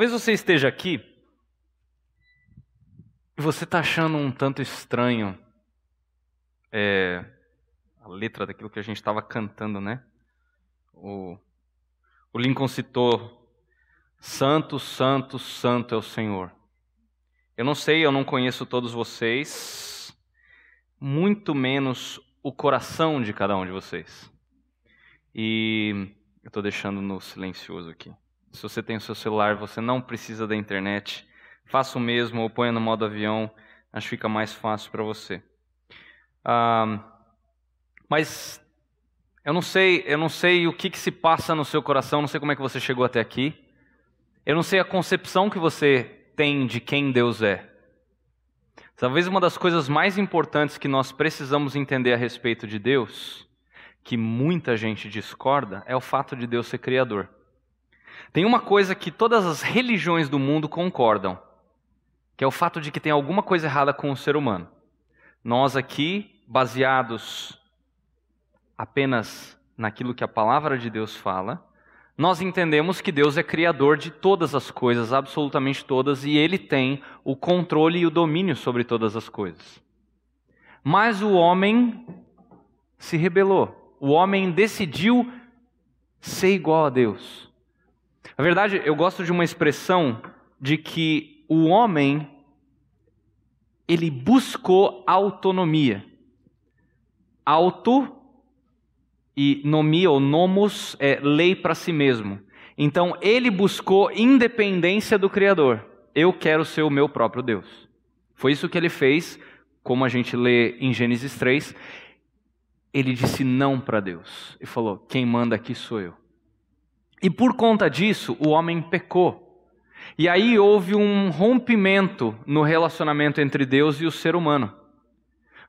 Talvez você esteja aqui e você está achando um tanto estranho é, a letra daquilo que a gente estava cantando, né? O, o Lincoln citou: Santo, Santo, Santo é o Senhor. Eu não sei, eu não conheço todos vocês, muito menos o coração de cada um de vocês. E eu estou deixando no silencioso aqui. Se você tem o seu celular, você não precisa da internet. Faça o mesmo ou ponha no modo avião. Acho que fica mais fácil para você. Ah, mas eu não sei, eu não sei o que, que se passa no seu coração. Não sei como é que você chegou até aqui. Eu não sei a concepção que você tem de quem Deus é. Talvez uma das coisas mais importantes que nós precisamos entender a respeito de Deus, que muita gente discorda, é o fato de Deus ser criador. Tem uma coisa que todas as religiões do mundo concordam, que é o fato de que tem alguma coisa errada com o ser humano. Nós aqui, baseados apenas naquilo que a palavra de Deus fala, nós entendemos que Deus é criador de todas as coisas, absolutamente todas, e Ele tem o controle e o domínio sobre todas as coisas. Mas o homem se rebelou. O homem decidiu ser igual a Deus. Na verdade, eu gosto de uma expressão de que o homem ele buscou autonomia. Auto e nomia ou nomos é lei para si mesmo. Então ele buscou independência do Criador. Eu quero ser o meu próprio Deus. Foi isso que ele fez, como a gente lê em Gênesis 3. Ele disse não para Deus e falou: Quem manda aqui sou eu. E por conta disso, o homem pecou. E aí houve um rompimento no relacionamento entre Deus e o ser humano.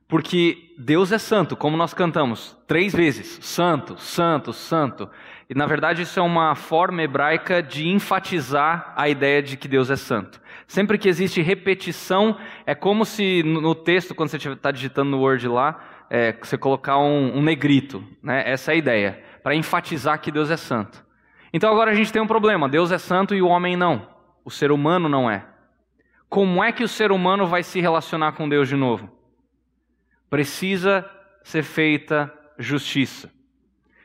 Porque Deus é santo, como nós cantamos três vezes: santo, santo, santo. E na verdade isso é uma forma hebraica de enfatizar a ideia de que Deus é santo. Sempre que existe repetição, é como se no texto, quando você está digitando no Word lá, é, você colocar um, um negrito. Né? Essa é a ideia, para enfatizar que Deus é santo. Então agora a gente tem um problema: Deus é santo e o homem não. O ser humano não é. Como é que o ser humano vai se relacionar com Deus de novo? Precisa ser feita justiça.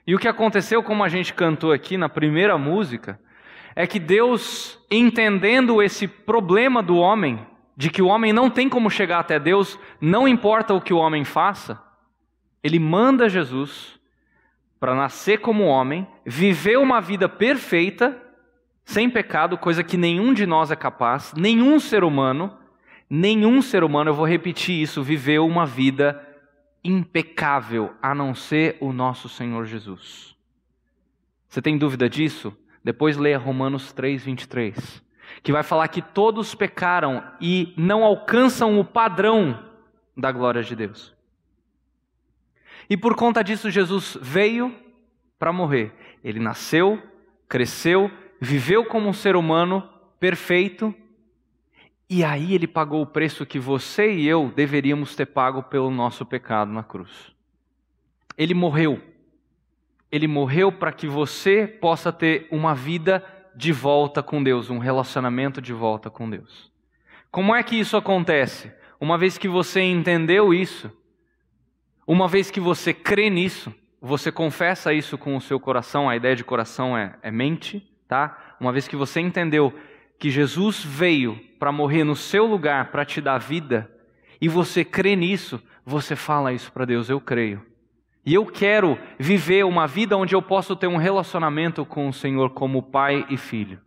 E o que aconteceu, como a gente cantou aqui na primeira música, é que Deus, entendendo esse problema do homem, de que o homem não tem como chegar até Deus, não importa o que o homem faça, ele manda Jesus para nascer como homem, viver uma vida perfeita, sem pecado, coisa que nenhum de nós é capaz, nenhum ser humano, nenhum ser humano, eu vou repetir isso, viveu uma vida impecável, a não ser o nosso Senhor Jesus. Você tem dúvida disso? Depois leia Romanos 3, 23, que vai falar que todos pecaram e não alcançam o padrão da glória de Deus. E por conta disso, Jesus veio para morrer. Ele nasceu, cresceu, viveu como um ser humano perfeito, e aí ele pagou o preço que você e eu deveríamos ter pago pelo nosso pecado na cruz. Ele morreu. Ele morreu para que você possa ter uma vida de volta com Deus, um relacionamento de volta com Deus. Como é que isso acontece? Uma vez que você entendeu isso, uma vez que você crê nisso, você confessa isso com o seu coração, a ideia de coração é, é mente, tá? Uma vez que você entendeu que Jesus veio para morrer no seu lugar, para te dar vida, e você crê nisso, você fala isso para Deus, eu creio. E eu quero viver uma vida onde eu posso ter um relacionamento com o Senhor como pai e filho.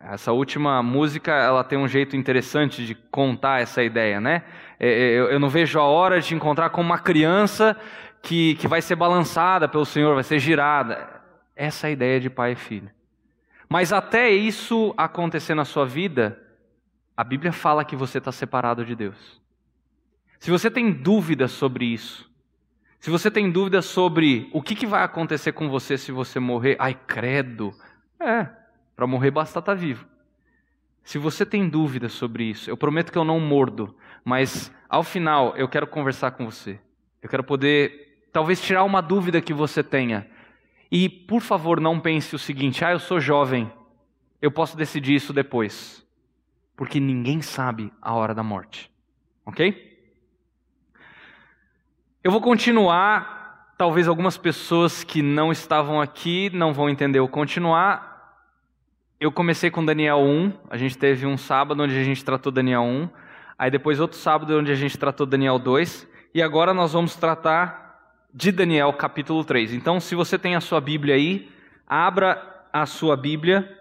Essa última música, ela tem um jeito interessante de contar essa ideia, né? É, é, eu não vejo a hora de encontrar com uma criança que, que vai ser balançada pelo Senhor, vai ser girada. Essa é a ideia de pai e filho. Mas até isso acontecer na sua vida, a Bíblia fala que você está separado de Deus. Se você tem dúvidas sobre isso, se você tem dúvidas sobre o que, que vai acontecer com você se você morrer, ai credo, é, para morrer basta estar tá vivo. Se você tem dúvidas sobre isso, eu prometo que eu não mordo, mas ao final eu quero conversar com você. Eu quero poder, talvez, tirar uma dúvida que você tenha. E, por favor, não pense o seguinte: ah, eu sou jovem, eu posso decidir isso depois, porque ninguém sabe a hora da morte, ok? Eu vou continuar, talvez algumas pessoas que não estavam aqui não vão entender o continuar. Eu comecei com Daniel 1, a gente teve um sábado onde a gente tratou Daniel 1, aí depois outro sábado onde a gente tratou Daniel 2, e agora nós vamos tratar de Daniel capítulo 3. Então, se você tem a sua Bíblia aí, abra a sua Bíblia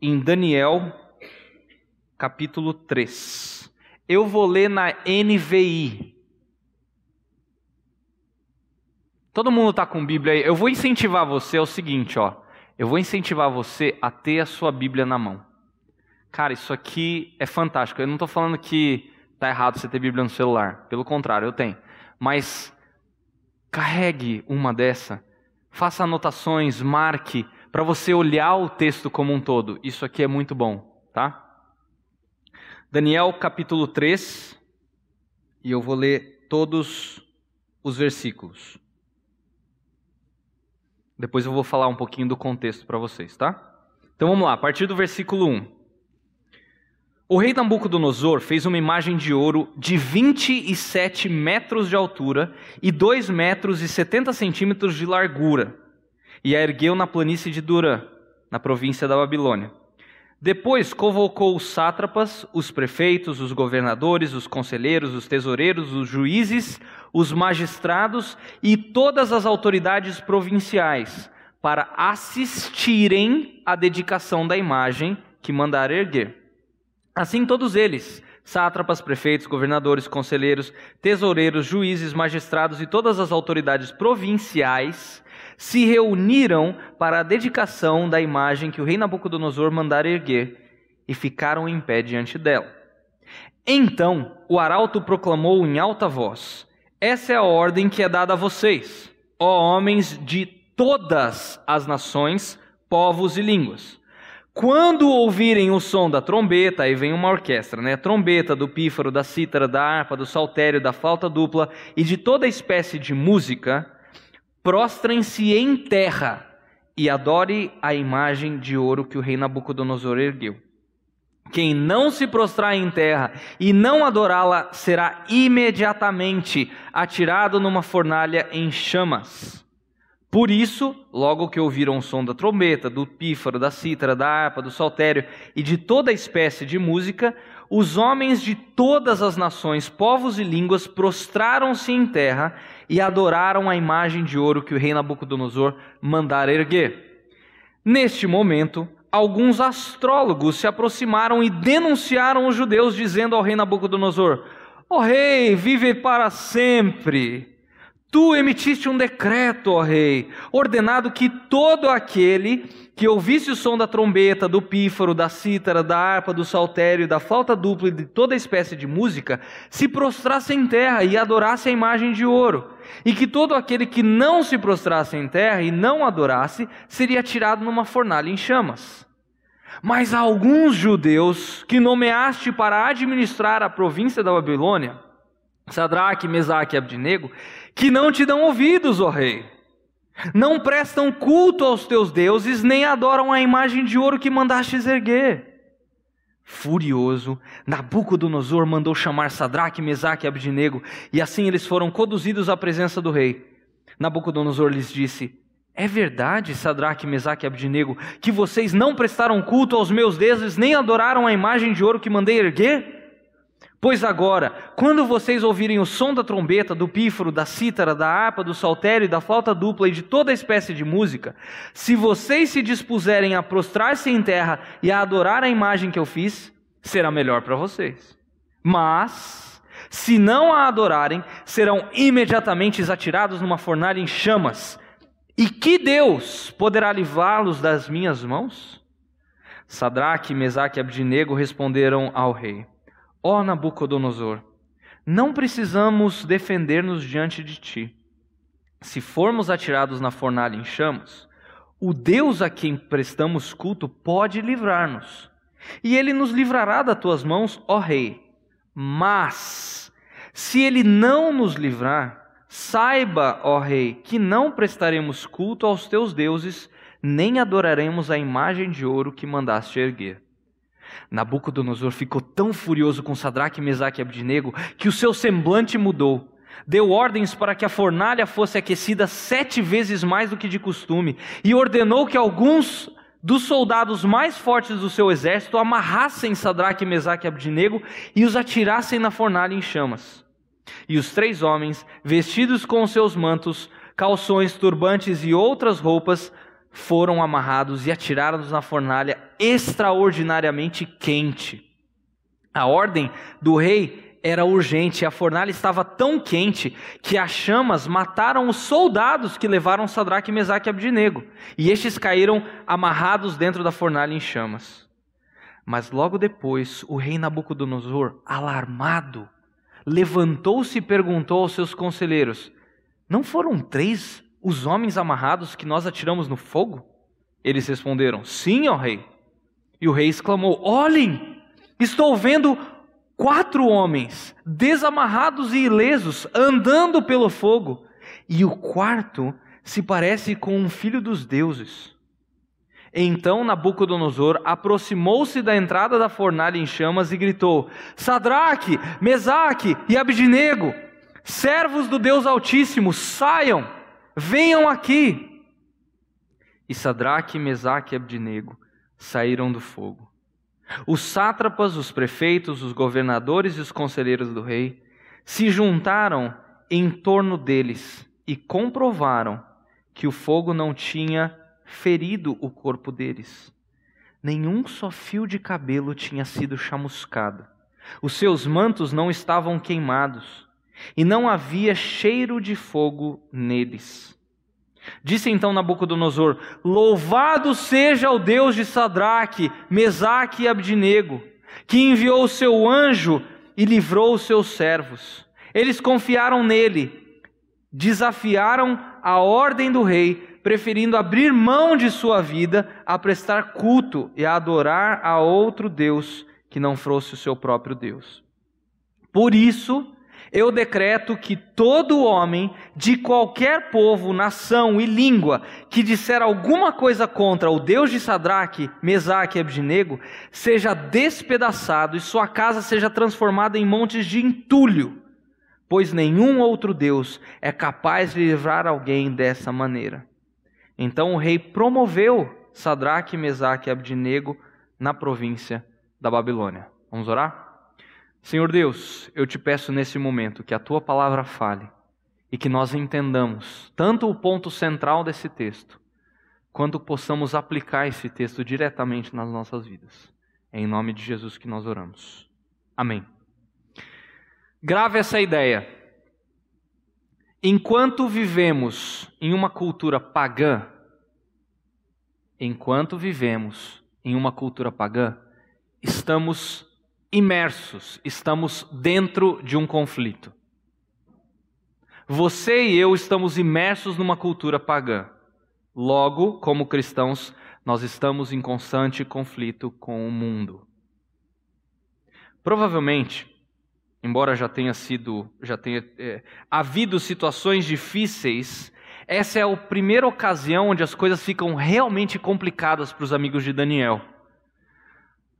em Daniel capítulo 3. Eu vou ler na NVI, Todo mundo está com Bíblia aí. Eu vou incentivar você é o seguinte, ó. Eu vou incentivar você a ter a sua Bíblia na mão. Cara, isso aqui é fantástico. Eu não estou falando que está errado você ter Bíblia no celular. Pelo contrário, eu tenho. Mas carregue uma dessa. Faça anotações, marque, para você olhar o texto como um todo. Isso aqui é muito bom, tá? Daniel capítulo 3, e eu vou ler todos os versículos. Depois eu vou falar um pouquinho do contexto para vocês, tá? Então vamos lá, a partir do versículo 1. O rei Nabucodonosor fez uma imagem de ouro de 27 metros de altura e 2 metros e 70 centímetros de largura, e a ergueu na planície de Durã, na província da Babilônia. Depois convocou os sátrapas, os prefeitos, os governadores, os conselheiros, os tesoureiros, os juízes, os magistrados e todas as autoridades provinciais para assistirem à dedicação da imagem que mandara erguer. Assim todos eles, sátrapas, prefeitos, governadores, conselheiros, tesoureiros, juízes, magistrados e todas as autoridades provinciais se reuniram para a dedicação da imagem que o rei Nabucodonosor mandara erguer e ficaram em pé diante dela. Então o arauto proclamou em alta voz: Essa é a ordem que é dada a vocês, ó homens de todas as nações, povos e línguas. Quando ouvirem o som da trombeta, aí vem uma orquestra, né? Trombeta, do pífaro, da cítara, da harpa, do saltério, da flauta dupla e de toda espécie de música, prostrem-se em terra e adore a imagem de ouro que o rei Nabucodonosor ergueu. Quem não se prostrar em terra e não adorá-la será imediatamente atirado numa fornalha em chamas. Por isso, logo que ouviram o som da trombeta, do pífaro, da cítara, da harpa, do saltério e de toda espécie de música, os homens de todas as nações, povos e línguas prostraram-se em terra e adoraram a imagem de ouro que o rei Nabucodonosor mandara erguer. Neste momento, alguns astrólogos se aproximaram e denunciaram os judeus, dizendo ao rei Nabucodonosor: Ó oh, rei, vive para sempre. Tu emitiste um decreto, ó rei, ordenado que todo aquele que ouvisse o som da trombeta, do pífaro, da cítara, da harpa, do saltério, da flauta dupla e de toda espécie de música, se prostrasse em terra e adorasse a imagem de ouro, e que todo aquele que não se prostrasse em terra e não adorasse, seria tirado numa fornalha em chamas. Mas alguns judeus que nomeaste para administrar a província da Babilônia, Sadraque, Mesaque e Abdinego, que não te dão ouvidos, ó rei. Não prestam culto aos teus deuses, nem adoram a imagem de ouro que mandastes erguer. Furioso, Nabucodonosor mandou chamar Sadraque, Mesaque e Abdinego, e assim eles foram conduzidos à presença do rei. Nabucodonosor lhes disse: É verdade, Sadraque, Mesaque e Abdinego, que vocês não prestaram culto aos meus deuses, nem adoraram a imagem de ouro que mandei erguer? Pois agora, quando vocês ouvirem o som da trombeta, do pífaro, da cítara, da harpa, do saltério, da flauta dupla e de toda espécie de música, se vocês se dispuserem a prostrar-se em terra e a adorar a imagem que eu fiz, será melhor para vocês. Mas, se não a adorarem, serão imediatamente atirados numa fornalha em chamas. E que Deus poderá livrá-los das minhas mãos? Sadraque, Mesaque e Abdinego responderam ao rei Ó Nabucodonosor, não precisamos defender-nos diante de ti. Se formos atirados na fornalha em chamas, o Deus a quem prestamos culto pode livrar-nos. E ele nos livrará das tuas mãos, ó Rei. Mas, se ele não nos livrar, saiba, ó Rei, que não prestaremos culto aos teus deuses, nem adoraremos a imagem de ouro que mandaste erguer. Nabucodonosor ficou tão furioso com Sadraque, Mesaque e Abdinego que o seu semblante mudou. Deu ordens para que a fornalha fosse aquecida sete vezes mais do que de costume e ordenou que alguns dos soldados mais fortes do seu exército amarrassem Sadraque, Mesaque e Abdinego e os atirassem na fornalha em chamas. E os três homens, vestidos com seus mantos, calções, turbantes e outras roupas, foram amarrados e atirados na fornalha extraordinariamente quente. A ordem do rei era urgente, a fornalha estava tão quente que as chamas mataram os soldados que levaram Sadraque, Mesaque e Abdinego, e estes caíram amarrados dentro da fornalha em chamas. Mas logo depois, o rei Nabucodonosor, alarmado, levantou-se e perguntou aos seus conselheiros: Não foram três os homens amarrados que nós atiramos no fogo? Eles responderam: Sim, ó rei. E o rei exclamou: Olhem, estou vendo quatro homens desamarrados e ilesos andando pelo fogo, e o quarto se parece com um filho dos deuses. Então Nabucodonosor aproximou-se da entrada da fornalha em chamas e gritou: Sadraque, Mesaque e Abdinego, servos do Deus Altíssimo, saiam! Venham aqui! E Sadraque, Mesaque e Abdinego saíram do fogo. Os sátrapas, os prefeitos, os governadores e os conselheiros do rei se juntaram em torno deles e comprovaram que o fogo não tinha ferido o corpo deles. Nenhum só fio de cabelo tinha sido chamuscado. Os seus mantos não estavam queimados e não havia cheiro de fogo neles. Disse então Nabucodonosor: Louvado seja o Deus de Sadraque, Mesaque e Abdinego, que enviou o seu anjo e livrou os seus servos. Eles confiaram nele, desafiaram a ordem do rei, preferindo abrir mão de sua vida a prestar culto e a adorar a outro Deus que não fosse o seu próprio Deus. Por isso, eu decreto que todo homem de qualquer povo, nação e língua que disser alguma coisa contra o Deus de Sadraque, Mesaque e Abdinego, seja despedaçado e sua casa seja transformada em montes de entulho, pois nenhum outro Deus é capaz de livrar alguém dessa maneira. Então o rei promoveu Sadraque, Mesaque e Abdinego na província da Babilônia. Vamos orar? Senhor Deus, eu te peço nesse momento que a tua palavra fale e que nós entendamos tanto o ponto central desse texto, quanto possamos aplicar esse texto diretamente nas nossas vidas. É em nome de Jesus que nós oramos. Amém. Grave essa ideia. Enquanto vivemos em uma cultura pagã, enquanto vivemos em uma cultura pagã, estamos imersos, estamos dentro de um conflito. Você e eu estamos imersos numa cultura pagã. Logo, como cristãos, nós estamos em constante conflito com o mundo. Provavelmente, embora já tenha sido, já tenha é, havido situações difíceis, essa é a primeira ocasião onde as coisas ficam realmente complicadas para os amigos de Daniel.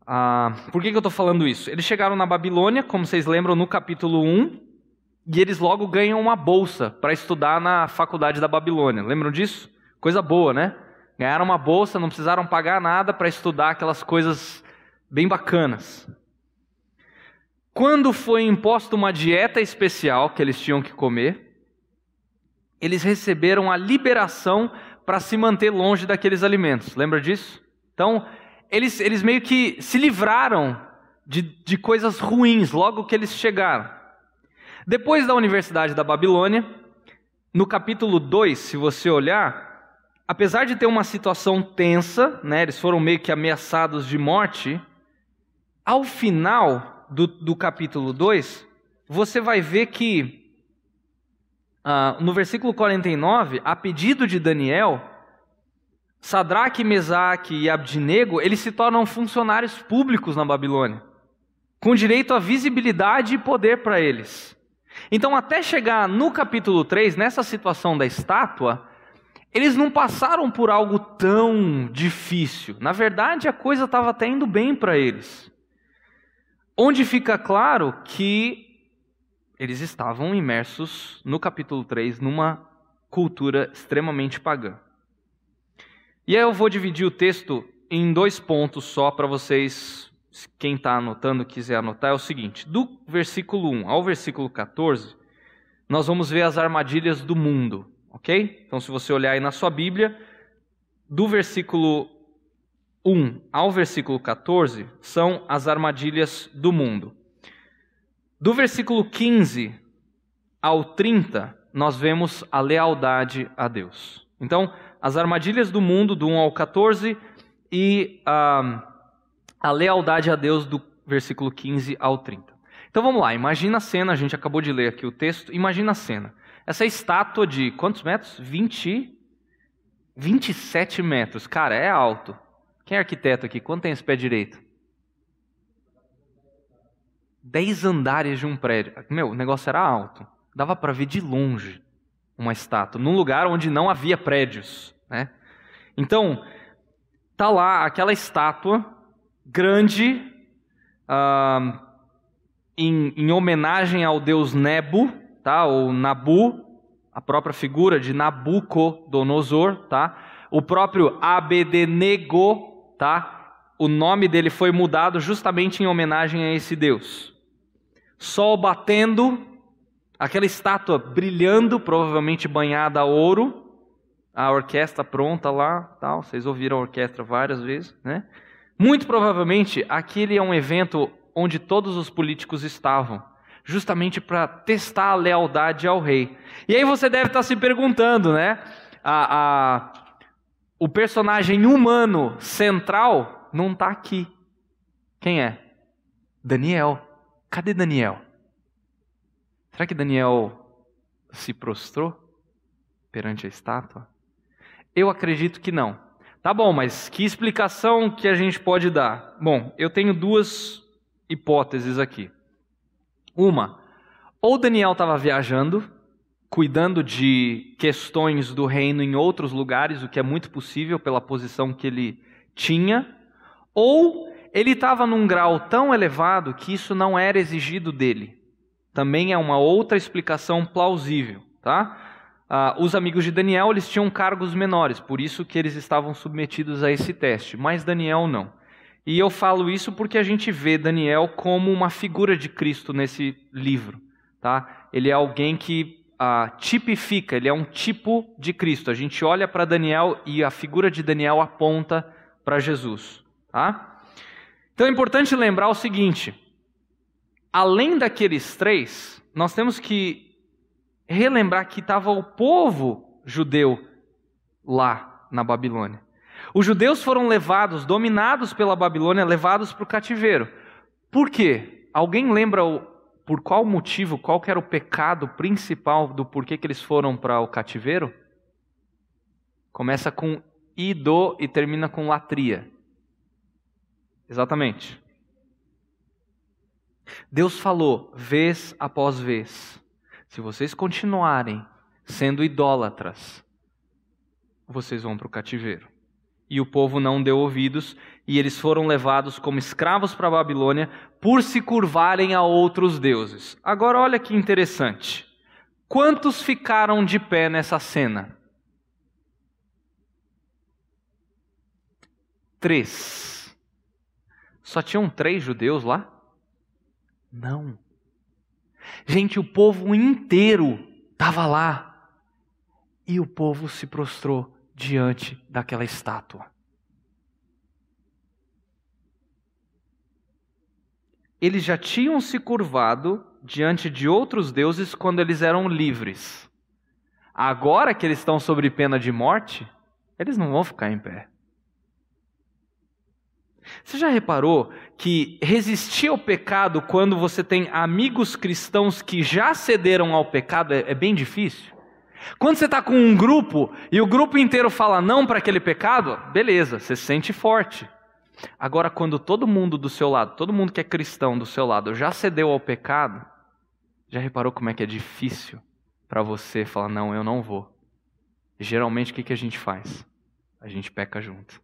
Ah, por que, que eu estou falando isso? Eles chegaram na Babilônia, como vocês lembram, no capítulo 1, e eles logo ganham uma bolsa para estudar na faculdade da Babilônia. Lembram disso? Coisa boa, né? Ganharam uma bolsa, não precisaram pagar nada para estudar aquelas coisas bem bacanas. Quando foi imposta uma dieta especial que eles tinham que comer, eles receberam a liberação para se manter longe daqueles alimentos. Lembra disso? Então, eles, eles meio que se livraram de, de coisas ruins logo que eles chegaram. Depois da Universidade da Babilônia, no capítulo 2, se você olhar, apesar de ter uma situação tensa, né, eles foram meio que ameaçados de morte, ao final do, do capítulo 2, você vai ver que, ah, no versículo 49, a pedido de Daniel, Sadraque, Mesaque e Abdinego, eles se tornam funcionários públicos na Babilônia, com direito a visibilidade e poder para eles. Então, até chegar no capítulo 3, nessa situação da estátua, eles não passaram por algo tão difícil. Na verdade, a coisa estava até indo bem para eles. Onde fica claro que eles estavam imersos, no capítulo 3, numa cultura extremamente pagã. E aí eu vou dividir o texto em dois pontos só para vocês, quem está anotando, quiser anotar, é o seguinte: do versículo 1 ao versículo 14, nós vamos ver as armadilhas do mundo, ok? Então, se você olhar aí na sua Bíblia, do versículo 1 ao versículo 14 são as armadilhas do mundo. Do versículo 15 ao 30, nós vemos a lealdade a Deus. Então, as armadilhas do mundo, do 1 ao 14, e a, a lealdade a Deus, do versículo 15 ao 30. Então vamos lá, imagina a cena, a gente acabou de ler aqui o texto, imagina a cena. Essa estátua de quantos metros? 20, 27 metros. Cara, é alto. Quem é arquiteto aqui? Quanto tem esse pé direito? 10 andares de um prédio. Meu, o negócio era alto. Dava para ver de longe uma estátua, num lugar onde não havia prédios. Né? Então, tá lá aquela estátua grande em, em, homenagem ao deus Nebo, tá? ou Nabu, a própria figura de Nabucodonosor, tá? o próprio Abednego, tá? o nome dele foi mudado justamente em homenagem a esse deus. Sol batendo, aquela estátua brilhando, provavelmente banhada a ouro, a orquestra pronta lá, tal. Vocês ouviram a orquestra várias vezes, né? Muito provavelmente aquele é um evento onde todos os políticos estavam, justamente para testar a lealdade ao rei. E aí você deve estar se perguntando, né? A, a, o personagem humano central não está aqui. Quem é? Daniel. Cadê Daniel? Será que Daniel se prostrou perante a estátua? Eu acredito que não. Tá bom, mas que explicação que a gente pode dar? Bom, eu tenho duas hipóteses aqui. Uma, ou Daniel estava viajando, cuidando de questões do reino em outros lugares, o que é muito possível pela posição que ele tinha, ou ele estava num grau tão elevado que isso não era exigido dele. Também é uma outra explicação plausível, tá? Ah, os amigos de Daniel eles tinham cargos menores, por isso que eles estavam submetidos a esse teste, mas Daniel não. E eu falo isso porque a gente vê Daniel como uma figura de Cristo nesse livro. Tá? Ele é alguém que ah, tipifica, ele é um tipo de Cristo. A gente olha para Daniel e a figura de Daniel aponta para Jesus. Tá? Então é importante lembrar o seguinte: além daqueles três, nós temos que relembrar que estava o povo judeu lá na Babilônia. Os judeus foram levados, dominados pela Babilônia, levados para o cativeiro. Por quê? Alguém lembra o, por qual motivo, qual era o pecado principal do porquê que eles foram para o cativeiro? Começa com ido e termina com latria. Exatamente. Deus falou vez após vez: se vocês continuarem sendo idólatras, vocês vão para o cativeiro. E o povo não deu ouvidos, e eles foram levados como escravos para a Babilônia por se curvarem a outros deuses. Agora, olha que interessante. Quantos ficaram de pé nessa cena? Três. Só tinham três judeus lá? Não. Gente, o povo inteiro estava lá. E o povo se prostrou diante daquela estátua. Eles já tinham se curvado diante de outros deuses quando eles eram livres. Agora que eles estão sob pena de morte, eles não vão ficar em pé. Você já reparou que resistir ao pecado quando você tem amigos cristãos que já cederam ao pecado é, é bem difícil? Quando você está com um grupo e o grupo inteiro fala não para aquele pecado, beleza, você se sente forte. Agora, quando todo mundo do seu lado, todo mundo que é cristão do seu lado já cedeu ao pecado, já reparou como é que é difícil para você falar: não, eu não vou. geralmente o que, que a gente faz? A gente peca junto.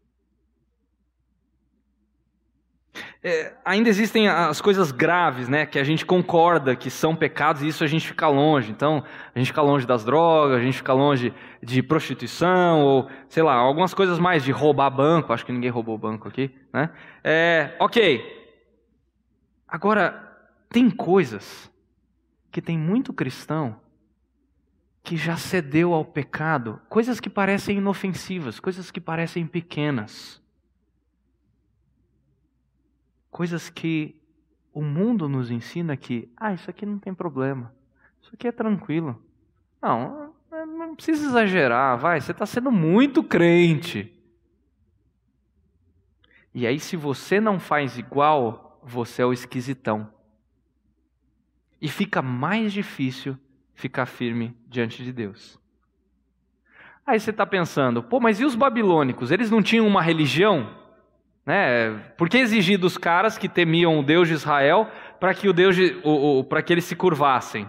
É, ainda existem as coisas graves, né, que a gente concorda que são pecados e isso a gente fica longe. Então, a gente fica longe das drogas, a gente fica longe de prostituição ou, sei lá, algumas coisas mais de roubar banco. Acho que ninguém roubou banco aqui, né? É, ok. Agora, tem coisas que tem muito cristão que já cedeu ao pecado, coisas que parecem inofensivas, coisas que parecem pequenas. Coisas que o mundo nos ensina que, ah, isso aqui não tem problema, isso aqui é tranquilo. Não, não precisa exagerar, vai, você está sendo muito crente. E aí, se você não faz igual, você é o esquisitão. E fica mais difícil ficar firme diante de Deus. Aí você está pensando, pô, mas e os babilônicos? Eles não tinham uma religião? Né? Por que exigir dos caras que temiam o Deus de Israel para que o Deus para que eles se curvassem?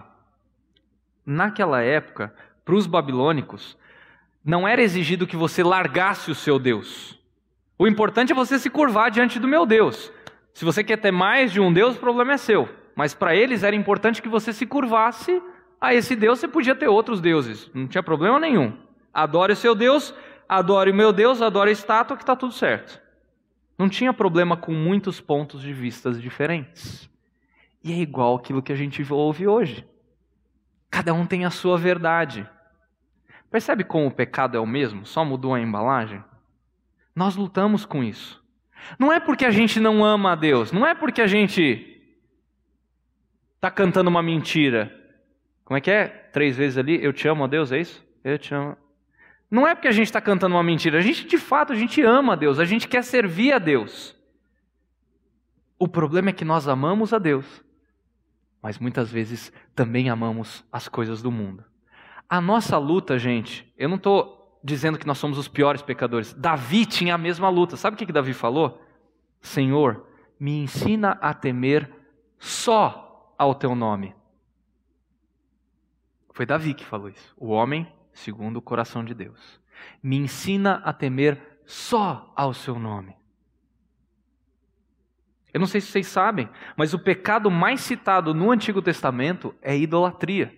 Naquela época, para os babilônicos, não era exigido que você largasse o seu Deus. O importante é você se curvar diante do meu Deus. Se você quer ter mais de um Deus, o problema é seu. Mas para eles era importante que você se curvasse a esse Deus. Você podia ter outros deuses, não tinha problema nenhum. Adore o seu Deus, adore o meu Deus, adore a estátua, que está tudo certo. Não tinha problema com muitos pontos de vistas diferentes. E é igual aquilo que a gente ouve hoje. Cada um tem a sua verdade. Percebe como o pecado é o mesmo, só mudou a embalagem? Nós lutamos com isso. Não é porque a gente não ama a Deus, não é porque a gente está cantando uma mentira. Como é que é? Três vezes ali, eu te amo a Deus, é isso? Eu te amo. Não é porque a gente está cantando uma mentira, a gente de fato, a gente ama a Deus, a gente quer servir a Deus. O problema é que nós amamos a Deus, mas muitas vezes também amamos as coisas do mundo. A nossa luta, gente, eu não estou dizendo que nós somos os piores pecadores. Davi tinha a mesma luta. Sabe o que, que Davi falou? Senhor, me ensina a temer só ao teu nome. Foi Davi que falou isso. O homem segundo o coração de Deus. Me ensina a temer só ao seu nome. Eu não sei se vocês sabem, mas o pecado mais citado no Antigo Testamento é idolatria.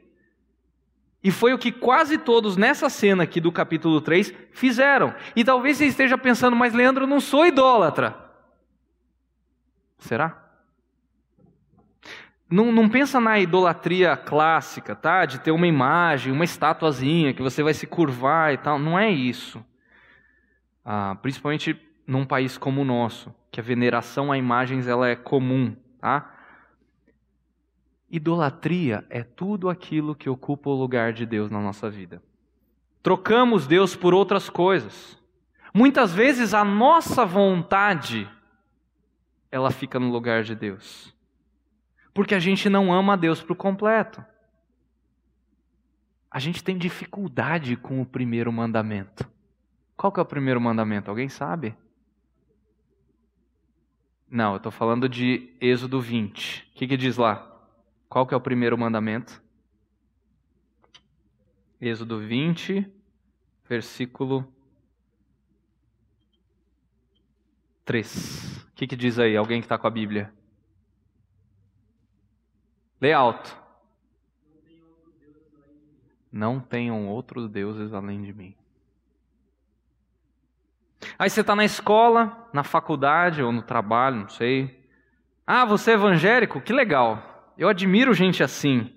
E foi o que quase todos nessa cena aqui do capítulo 3 fizeram. E talvez você esteja pensando, mas Leandro, eu não sou idólatra. Será? Não, não, pensa na idolatria clássica, tá? De ter uma imagem, uma estatuazinha que você vai se curvar e tal. Não é isso. Ah, principalmente num país como o nosso, que a veneração a imagens ela é comum, tá? Idolatria é tudo aquilo que ocupa o lugar de Deus na nossa vida. Trocamos Deus por outras coisas. Muitas vezes a nossa vontade ela fica no lugar de Deus. Porque a gente não ama a Deus por completo. A gente tem dificuldade com o primeiro mandamento. Qual que é o primeiro mandamento? Alguém sabe? Não, eu estou falando de Êxodo 20. O que, que diz lá? Qual que é o primeiro mandamento? Êxodo 20, versículo 3. O que, que diz aí? Alguém que está com a Bíblia? Lê alto. Não tenham outros deuses além de mim. Aí você está na escola, na faculdade ou no trabalho, não sei. Ah, você é evangélico? Que legal. Eu admiro gente assim.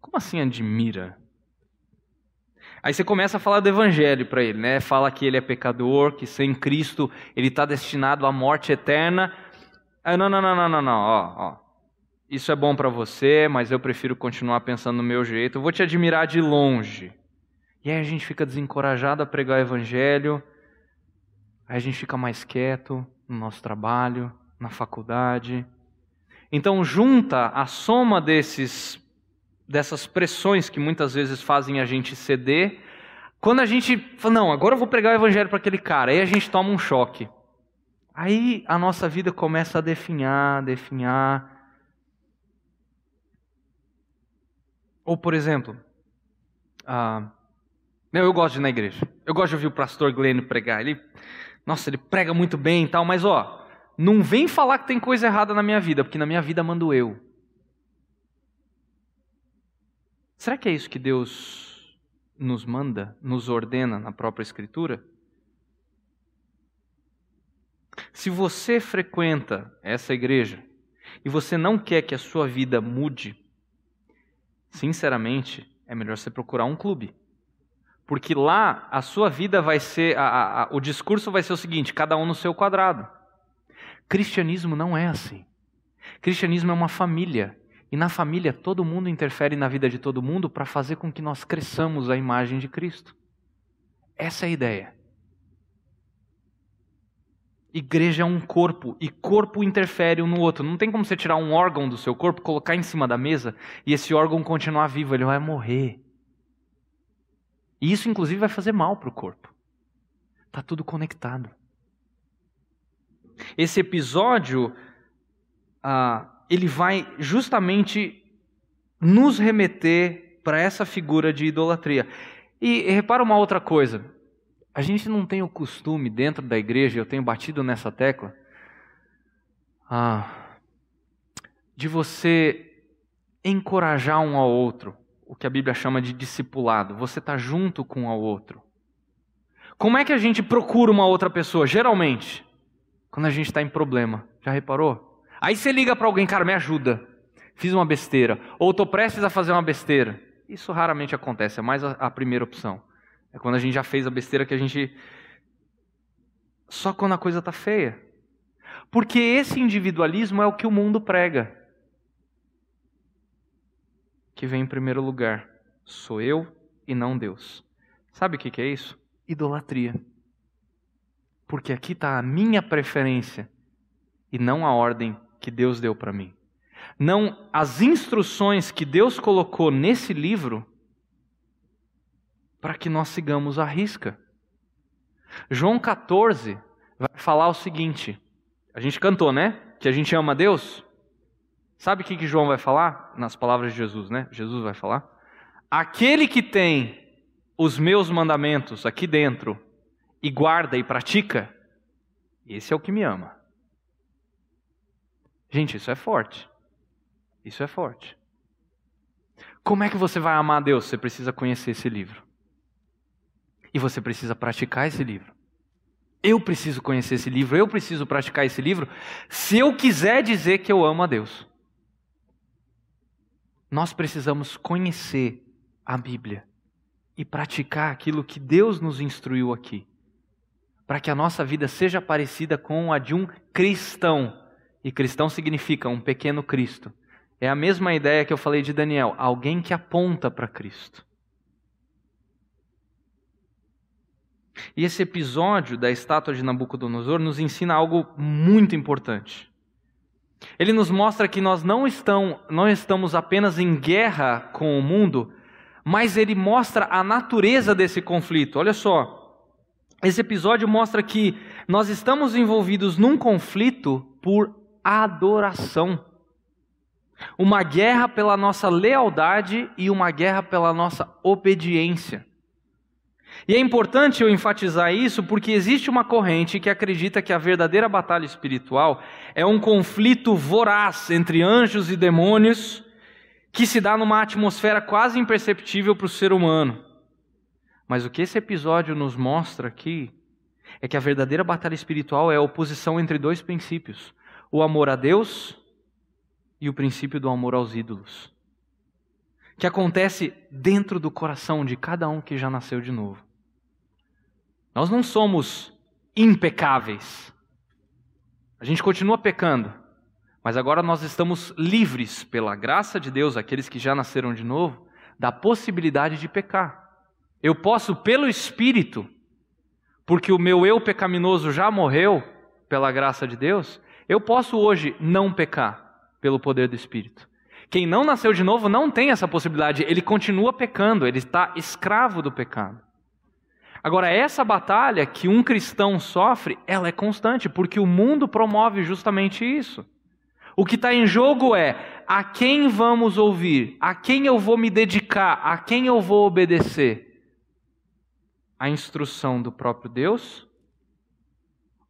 Como assim admira? Aí você começa a falar do evangelho para ele, né? Fala que ele é pecador, que sem Cristo ele está destinado à morte eterna. Ah, não, não, não, não, não, não. Ó, ó isso é bom para você, mas eu prefiro continuar pensando no meu jeito. Eu vou te admirar de longe. E aí a gente fica desencorajado a pregar o evangelho. Aí a gente fica mais quieto no nosso trabalho, na faculdade. Então junta a soma desses dessas pressões que muitas vezes fazem a gente ceder. Quando a gente fala, não, agora eu vou pregar o evangelho para aquele cara, aí a gente toma um choque. Aí a nossa vida começa a definhar, definhar. Ou, por exemplo, Não, eu gosto de ir na igreja. Eu gosto de ouvir o pastor Glenn pregar. Ele, nossa, ele prega muito bem e tal, mas ó, não vem falar que tem coisa errada na minha vida, porque na minha vida mando eu. Será que é isso que Deus nos manda, nos ordena na própria Escritura? Se você frequenta essa igreja e você não quer que a sua vida mude, sinceramente, é melhor você procurar um clube. Porque lá a sua vida vai ser, a, a, a, o discurso vai ser o seguinte: cada um no seu quadrado. Cristianismo não é assim. Cristianismo é uma família. E na família todo mundo interfere na vida de todo mundo para fazer com que nós cresçamos a imagem de Cristo. Essa é a ideia. Igreja é um corpo e corpo interfere um no outro. Não tem como você tirar um órgão do seu corpo, colocar em cima da mesa e esse órgão continuar vivo, ele vai morrer. E isso, inclusive, vai fazer mal para o corpo. Está tudo conectado. Esse episódio, ah, ele vai justamente nos remeter para essa figura de idolatria. E repara uma outra coisa. A gente não tem o costume dentro da igreja, eu tenho batido nessa tecla, ah, de você encorajar um ao outro, o que a Bíblia chama de discipulado. Você está junto com ao outro. Como é que a gente procura uma outra pessoa? Geralmente, quando a gente está em problema. Já reparou? Aí você liga para alguém, cara, me ajuda. Fiz uma besteira. Ou estou prestes a fazer uma besteira. Isso raramente acontece, é mais a, a primeira opção. É quando a gente já fez a besteira que a gente. Só quando a coisa está feia. Porque esse individualismo é o que o mundo prega. Que vem em primeiro lugar. Sou eu e não Deus. Sabe o que é isso? Idolatria. Porque aqui está a minha preferência e não a ordem que Deus deu para mim. Não as instruções que Deus colocou nesse livro para que nós sigamos a risca. João 14 vai falar o seguinte: a gente cantou, né? Que a gente ama Deus. Sabe o que, que João vai falar? Nas palavras de Jesus, né? Jesus vai falar. Aquele que tem os meus mandamentos aqui dentro e guarda e pratica, esse é o que me ama. Gente, isso é forte. Isso é forte. Como é que você vai amar a Deus? Você precisa conhecer esse livro. E você precisa praticar esse livro. Eu preciso conhecer esse livro, eu preciso praticar esse livro, se eu quiser dizer que eu amo a Deus. Nós precisamos conhecer a Bíblia e praticar aquilo que Deus nos instruiu aqui, para que a nossa vida seja parecida com a de um cristão. E cristão significa um pequeno Cristo. É a mesma ideia que eu falei de Daniel, alguém que aponta para Cristo. E esse episódio da estátua de Nabucodonosor nos ensina algo muito importante. Ele nos mostra que nós não, estão, não estamos apenas em guerra com o mundo, mas ele mostra a natureza desse conflito. Olha só, esse episódio mostra que nós estamos envolvidos num conflito por adoração. Uma guerra pela nossa lealdade e uma guerra pela nossa obediência. E é importante eu enfatizar isso porque existe uma corrente que acredita que a verdadeira batalha espiritual é um conflito voraz entre anjos e demônios que se dá numa atmosfera quase imperceptível para o ser humano. Mas o que esse episódio nos mostra aqui é que a verdadeira batalha espiritual é a oposição entre dois princípios: o amor a Deus e o princípio do amor aos ídolos que acontece dentro do coração de cada um que já nasceu de novo. Nós não somos impecáveis. A gente continua pecando, mas agora nós estamos livres pela graça de Deus, aqueles que já nasceram de novo, da possibilidade de pecar. Eu posso, pelo Espírito, porque o meu eu pecaminoso já morreu pela graça de Deus, eu posso hoje não pecar pelo poder do Espírito. Quem não nasceu de novo não tem essa possibilidade, ele continua pecando, ele está escravo do pecado. Agora, essa batalha que um cristão sofre, ela é constante, porque o mundo promove justamente isso. O que está em jogo é a quem vamos ouvir, a quem eu vou me dedicar, a quem eu vou obedecer. a instrução do próprio Deus?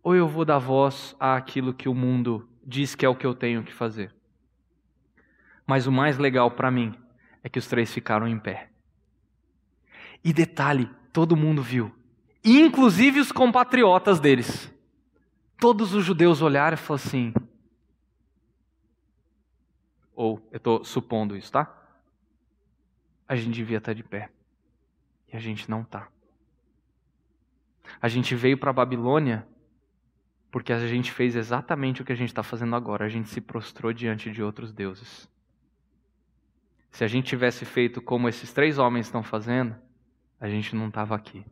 Ou eu vou dar voz àquilo que o mundo diz que é o que eu tenho que fazer? Mas o mais legal para mim é que os três ficaram em pé. E detalhe, todo mundo viu, inclusive os compatriotas deles. Todos os judeus olharam e falaram assim: ou eu estou supondo isso, tá? A gente devia estar tá de pé. E a gente não está. A gente veio para a Babilônia porque a gente fez exatamente o que a gente está fazendo agora. A gente se prostrou diante de outros deuses. Se a gente tivesse feito como esses três homens estão fazendo, a gente não estava aqui.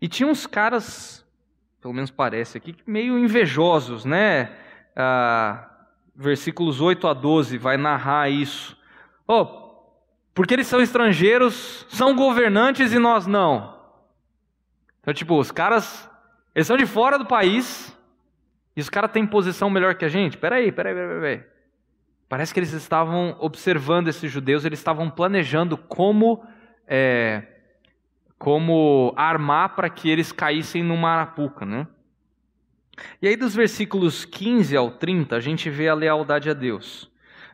E tinha uns caras, pelo menos parece aqui, meio invejosos, né? Ah, versículos 8 a 12 vai narrar isso. Oh, porque eles são estrangeiros, são governantes e nós não. Então, tipo, os caras, eles são de fora do país e os caras têm posição melhor que a gente. Peraí, peraí, peraí, peraí. Parece que eles estavam observando esses judeus, eles estavam planejando como, é, como armar para que eles caíssem numa arapuca, né? E aí, dos versículos 15 ao 30, a gente vê a lealdade a Deus.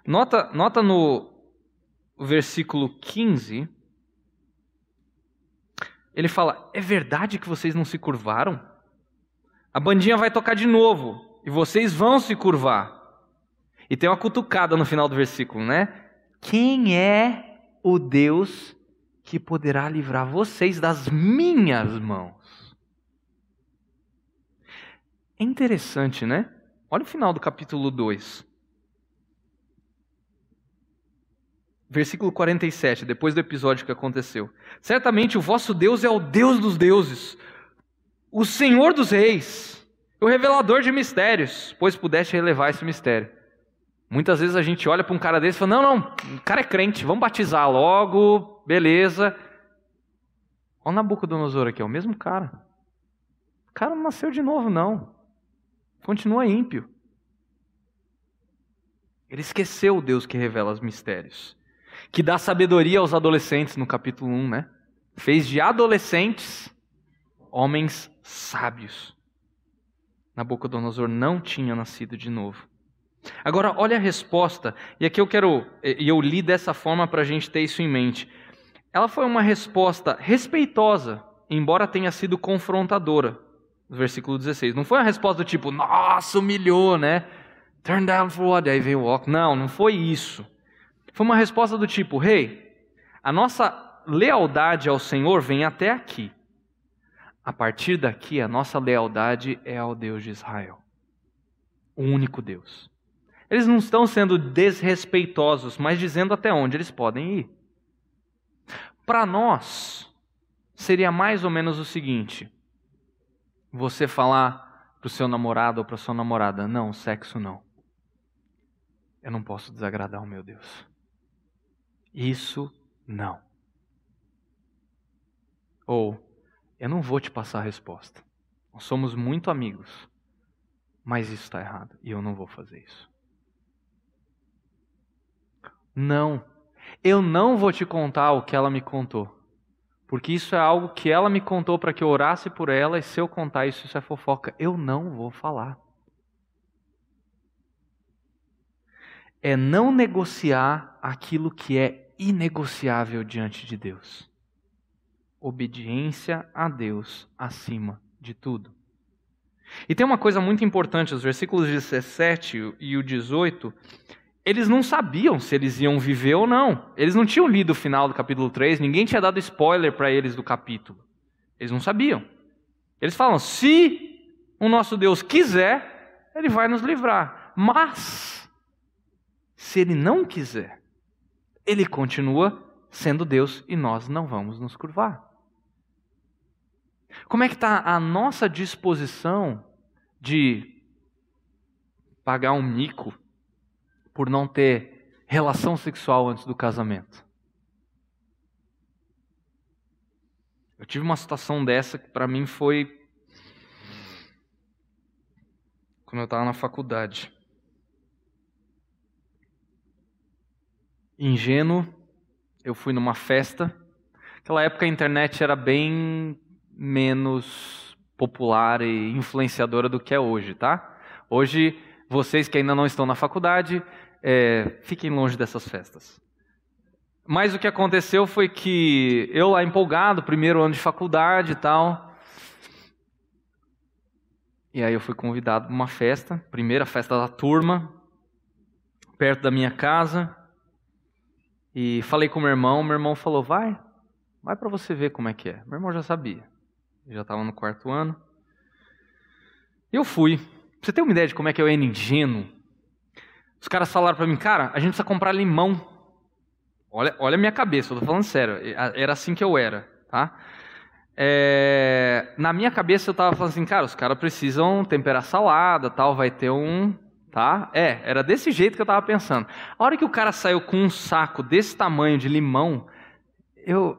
Nota, nota no, versículo 15, ele fala: É verdade que vocês não se curvaram? A bandinha vai tocar de novo e vocês vão se curvar. E tem uma cutucada no final do versículo, né? Quem é o Deus que poderá livrar vocês das minhas mãos? É interessante, né? Olha o final do capítulo 2. Versículo 47, depois do episódio que aconteceu. Certamente o vosso Deus é o Deus dos deuses, o Senhor dos reis, o revelador de mistérios, pois pudeste relevar esse mistério. Muitas vezes a gente olha para um cara desse e fala: não, não, o cara é crente, vamos batizar logo, beleza. Olha o Nabucodonosor aqui, é o mesmo cara. O cara não nasceu de novo, não. Continua ímpio. Ele esqueceu o Deus que revela os mistérios que dá sabedoria aos adolescentes no capítulo 1, né? Fez de adolescentes homens sábios. Nabucodonosor não tinha nascido de novo. Agora, olha a resposta, e aqui eu quero, e eu li dessa forma para a gente ter isso em mente. Ela foi uma resposta respeitosa, embora tenha sido confrontadora, versículo 16. Não foi uma resposta do tipo, nossa, humilhou, né? Turn down for what? Aí veio walk. Não, não foi isso. Foi uma resposta do tipo: Rei, hey, a nossa lealdade ao Senhor vem até aqui. A partir daqui, a nossa lealdade é ao Deus de Israel, o único Deus. Eles não estão sendo desrespeitosos, mas dizendo até onde eles podem ir. Para nós, seria mais ou menos o seguinte: você falar para o seu namorado ou para sua namorada, não, sexo não. Eu não posso desagradar o meu Deus. Isso não. Ou, eu não vou te passar a resposta. Nós somos muito amigos, mas isso está errado e eu não vou fazer isso. Não, eu não vou te contar o que ela me contou, porque isso é algo que ela me contou para que eu orasse por ela e se eu contar isso, isso é fofoca. Eu não vou falar. É não negociar aquilo que é inegociável diante de Deus. Obediência a Deus acima de tudo. E tem uma coisa muito importante, os versículos 17 e o 18, eles não sabiam se eles iam viver ou não. Eles não tinham lido o final do capítulo 3, ninguém tinha dado spoiler para eles do capítulo. Eles não sabiam. Eles falam: se o nosso Deus quiser, ele vai nos livrar. Mas, se ele não quiser, ele continua sendo Deus e nós não vamos nos curvar. Como é que está a nossa disposição de pagar um mico por não ter relação sexual antes do casamento? Eu tive uma situação dessa que para mim foi quando eu estava na faculdade. ingênuo, eu fui numa festa. Naquela época a internet era bem menos popular e influenciadora do que é hoje, tá? Hoje, vocês que ainda não estão na faculdade, é, fiquem longe dessas festas. Mas o que aconteceu foi que eu lá empolgado, primeiro ano de faculdade e tal. E aí eu fui convidado para uma festa, primeira festa da turma, perto da minha casa. E falei com meu irmão, meu irmão falou: "Vai, vai para você ver como é que é". Meu irmão já sabia. já estava no quarto ano. Eu fui. Você ter uma ideia de como é que eu era ingênuo. Os caras falaram para mim: "Cara, a gente precisa comprar limão". Olha, olha a minha cabeça, eu tô falando sério. Era assim que eu era, tá? É, na minha cabeça eu tava falando assim, cara, os caras precisam temperar salada, tal, vai ter um, tá? É, era desse jeito que eu tava pensando. A hora que o cara saiu com um saco desse tamanho de limão, eu,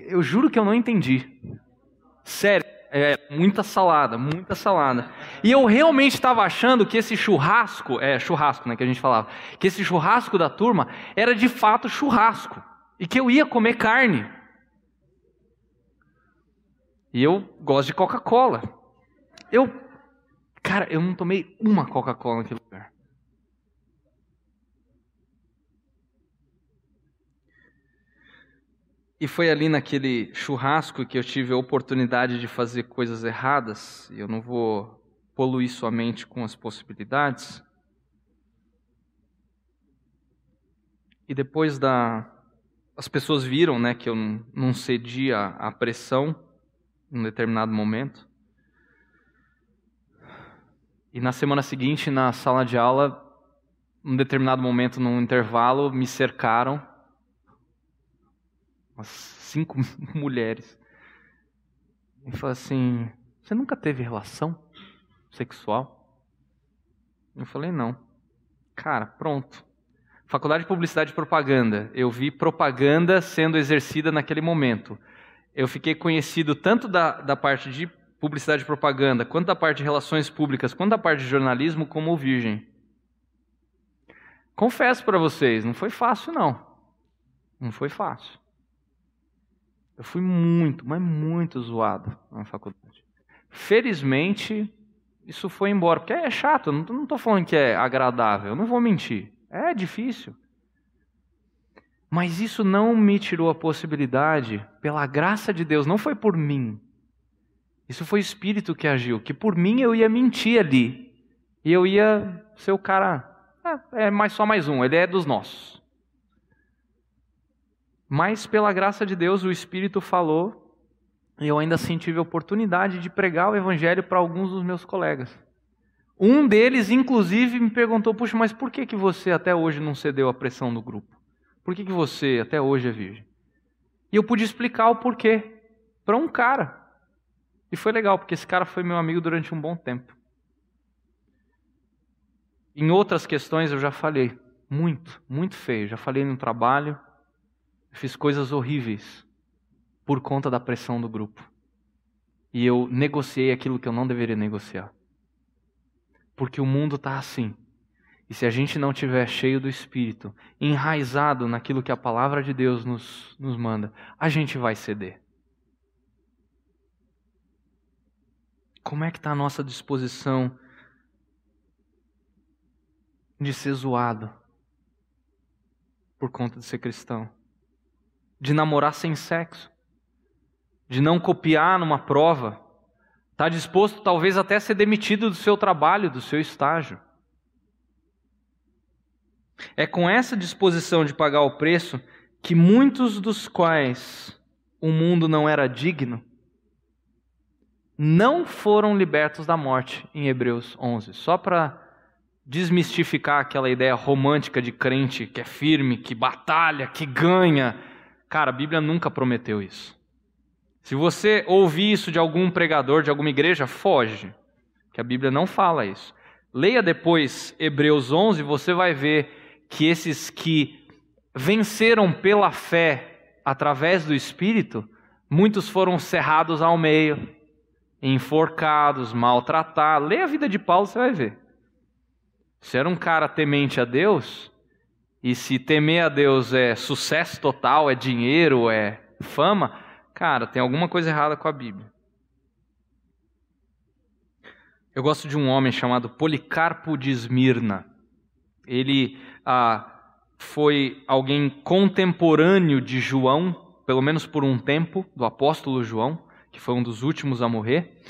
eu juro que eu não entendi. Sério. É, muita salada, muita salada. E eu realmente estava achando que esse churrasco, é churrasco, né, que a gente falava, que esse churrasco da turma era de fato churrasco e que eu ia comer carne. E eu gosto de Coca-Cola. Eu, cara, eu não tomei uma Coca-Cola naquele lugar. E foi ali naquele churrasco que eu tive a oportunidade de fazer coisas erradas, e eu não vou poluir sua mente com as possibilidades. E depois da. As pessoas viram né, que eu não cedia à pressão em um determinado momento. E na semana seguinte, na sala de aula, em um determinado momento, num intervalo, me cercaram umas cinco mulheres. E falou assim: Você nunca teve relação sexual? Eu falei: Não. Cara, pronto. Faculdade de Publicidade e Propaganda. Eu vi propaganda sendo exercida naquele momento. Eu fiquei conhecido tanto da, da parte de publicidade e propaganda, quanto da parte de relações públicas, quanto da parte de jornalismo, como o virgem. Confesso para vocês, não foi fácil, não. Não foi fácil. Eu fui muito, mas muito zoado na faculdade. Felizmente, isso foi embora, porque é chato, não estou falando que é agradável, não vou mentir. É difícil. Mas isso não me tirou a possibilidade, pela graça de Deus, não foi por mim. Isso foi o Espírito que agiu, que por mim eu ia mentir ali. E eu ia ser o cara. É, é mais só mais um, ele é dos nossos. Mas pela graça de Deus, o Espírito falou e eu ainda assim tive a oportunidade de pregar o Evangelho para alguns dos meus colegas. Um deles, inclusive, me perguntou: Puxa, mas por que, que você até hoje não cedeu à pressão do grupo? Por que, que você até hoje é virgem? E eu pude explicar o porquê para um cara. E foi legal, porque esse cara foi meu amigo durante um bom tempo. Em outras questões eu já falei, muito, muito feio. Já falei no trabalho, fiz coisas horríveis por conta da pressão do grupo. E eu negociei aquilo que eu não deveria negociar. Porque o mundo está assim. E se a gente não tiver cheio do Espírito, enraizado naquilo que a palavra de Deus nos, nos manda, a gente vai ceder. Como é que está a nossa disposição de ser zoado por conta de ser cristão? De namorar sem sexo, de não copiar numa prova, está disposto talvez até a ser demitido do seu trabalho, do seu estágio. É com essa disposição de pagar o preço que muitos dos quais o mundo não era digno, não foram libertos da morte em Hebreus 11. Só para desmistificar aquela ideia romântica de crente que é firme, que batalha, que ganha, Cara, a Bíblia nunca prometeu isso. Se você ouvir isso de algum pregador, de alguma igreja, foge, que a Bíblia não fala isso. Leia depois Hebreus 11, você vai ver que esses que venceram pela fé através do Espírito, muitos foram cerrados ao meio, enforcados, maltratados. Leia a vida de Paulo, você vai ver. Se era um cara temente a Deus, E se temer a Deus é sucesso total, é dinheiro, é fama, cara, tem alguma coisa errada com a Bíblia. Eu gosto de um homem chamado Policarpo de Esmirna. Ele ah, foi alguém contemporâneo de João, pelo menos por um tempo, do apóstolo João, que foi um dos últimos a morrer.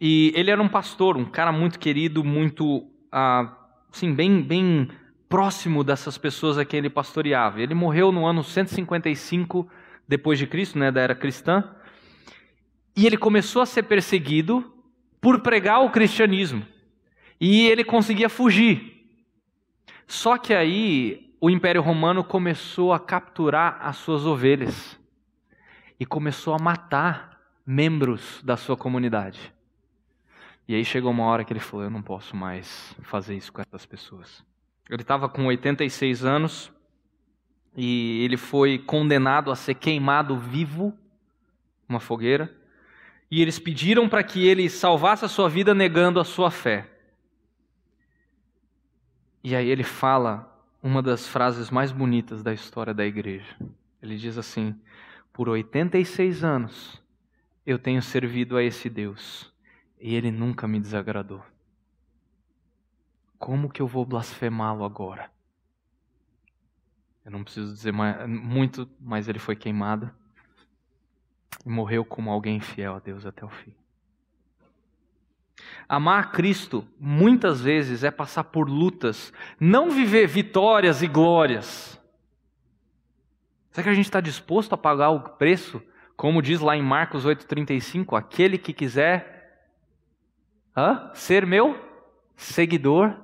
E ele era um pastor, um cara muito querido, muito, ah, assim, bem, bem próximo dessas pessoas a quem ele pastoreava. Ele morreu no ano 155 depois de Cristo, né, da era cristã. E ele começou a ser perseguido por pregar o cristianismo. E ele conseguia fugir. Só que aí o Império Romano começou a capturar as suas ovelhas e começou a matar membros da sua comunidade. E aí chegou uma hora que ele falou: Eu não posso mais fazer isso com essas pessoas. Ele estava com 86 anos e ele foi condenado a ser queimado vivo, uma fogueira e eles pediram para que ele salvasse a sua vida negando a sua fé. E aí ele fala uma das frases mais bonitas da história da igreja. Ele diz assim: Por 86 anos eu tenho servido a esse Deus e ele nunca me desagradou. Como que eu vou blasfemá-lo agora? Eu não preciso dizer mais, muito, mas ele foi queimado e morreu como alguém fiel a Deus até o fim. Amar Cristo muitas vezes é passar por lutas, não viver vitórias e glórias. Será que a gente está disposto a pagar o preço? Como diz lá em Marcos 8,35, aquele que quiser hã? ser meu seguidor.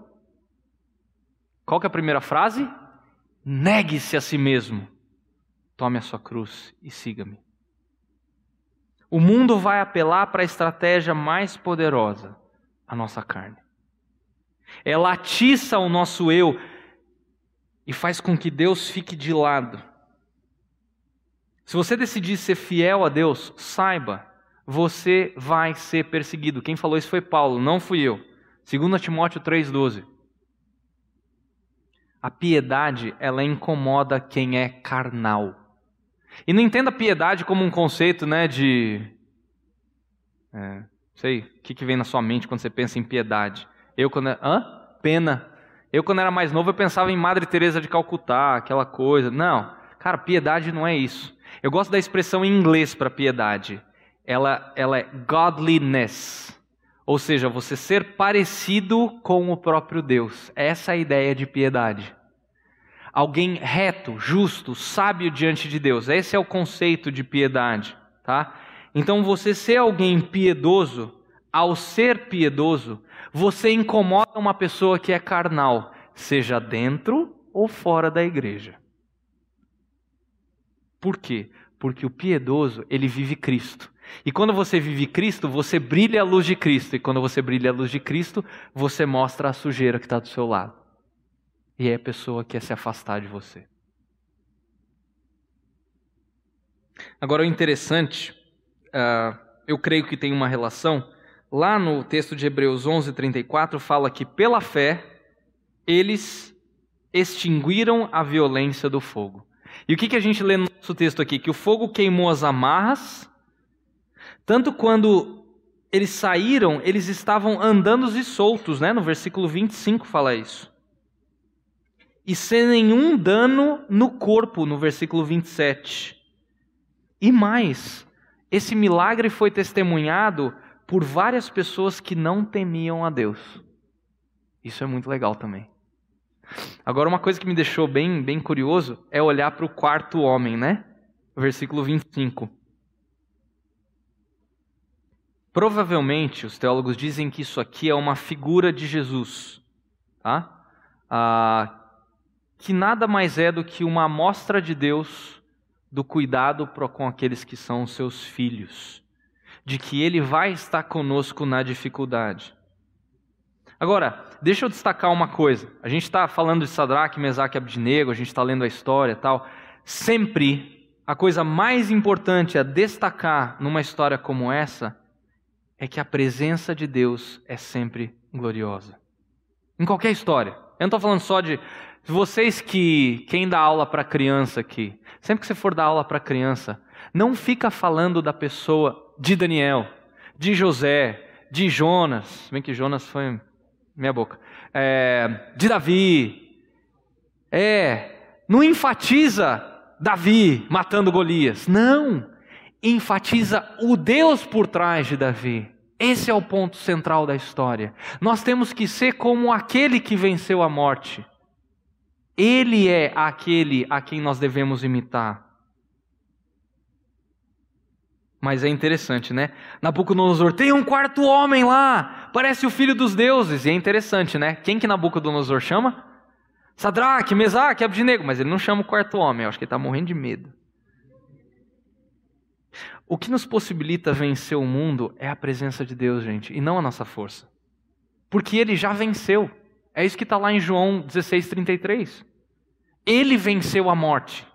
Qual que é a primeira frase? Negue-se a si mesmo, tome a sua cruz e siga-me. O mundo vai apelar para a estratégia mais poderosa, a nossa carne. Ela atiça o nosso eu e faz com que Deus fique de lado. Se você decidir ser fiel a Deus, saiba, você vai ser perseguido. Quem falou isso foi Paulo, não fui eu. 2 Timóteo 3,12. A piedade, ela incomoda quem é carnal. E não entenda piedade como um conceito, né, de. É, sei, o que, que vem na sua mente quando você pensa em piedade? Eu, quando. Hã? Pena. Eu, quando era mais novo, eu pensava em Madre Teresa de Calcutá, aquela coisa. Não, cara, piedade não é isso. Eu gosto da expressão em inglês para piedade. Ela, ela é godliness. Ou seja, você ser parecido com o próprio Deus. Essa é a ideia de piedade alguém reto, justo, sábio diante de Deus. Esse é o conceito de piedade, tá? Então você ser alguém piedoso, ao ser piedoso, você incomoda uma pessoa que é carnal, seja dentro ou fora da igreja. Por quê? Porque o piedoso, ele vive Cristo. E quando você vive Cristo, você brilha a luz de Cristo. E quando você brilha a luz de Cristo, você mostra a sujeira que está do seu lado e é a pessoa que quer se afastar de você. Agora, o interessante, uh, eu creio que tem uma relação. Lá no texto de Hebreus 11, 34, fala que pela fé eles extinguiram a violência do fogo. E o que, que a gente lê no nosso texto aqui? Que o fogo queimou as amarras, tanto quando eles saíram, eles estavam andando e soltos, né? No versículo 25 fala isso e sem nenhum dano no corpo, no versículo 27. E mais, esse milagre foi testemunhado por várias pessoas que não temiam a Deus. Isso é muito legal também. Agora, uma coisa que me deixou bem, bem curioso é olhar para o quarto homem, né? Versículo 25. Provavelmente, os teólogos dizem que isso aqui é uma figura de Jesus, tá? Ah, que nada mais é do que uma amostra de Deus do cuidado com aqueles que são seus filhos, de que Ele vai estar conosco na dificuldade. Agora, deixa eu destacar uma coisa. A gente está falando de Sadraque, Mesaque e Abdinego, a gente está lendo a história e tal. Sempre a coisa mais importante a destacar numa história como essa é que a presença de Deus é sempre gloriosa. Em qualquer história. Eu não estou falando só de Vocês que quem dá aula para criança aqui, sempre que você for dar aula para criança, não fica falando da pessoa de Daniel, de José, de Jonas, bem que Jonas foi minha boca, é, de Davi, é, não enfatiza Davi matando Golias, não, enfatiza o Deus por trás de Davi. Esse é o ponto central da história. Nós temos que ser como aquele que venceu a morte. Ele é aquele a quem nós devemos imitar. Mas é interessante, né? Nabucodonosor tem um quarto homem lá, parece o filho dos deuses. E é interessante, né? Quem que Nabucodonosor chama? Sadraque, Mesaque, Abdinego. Mas ele não chama o quarto homem, eu acho que ele está morrendo de medo. O que nos possibilita vencer o mundo é a presença de Deus, gente, e não a nossa força. Porque ele já venceu. É isso que está lá em João 16,33. Ele venceu a morte.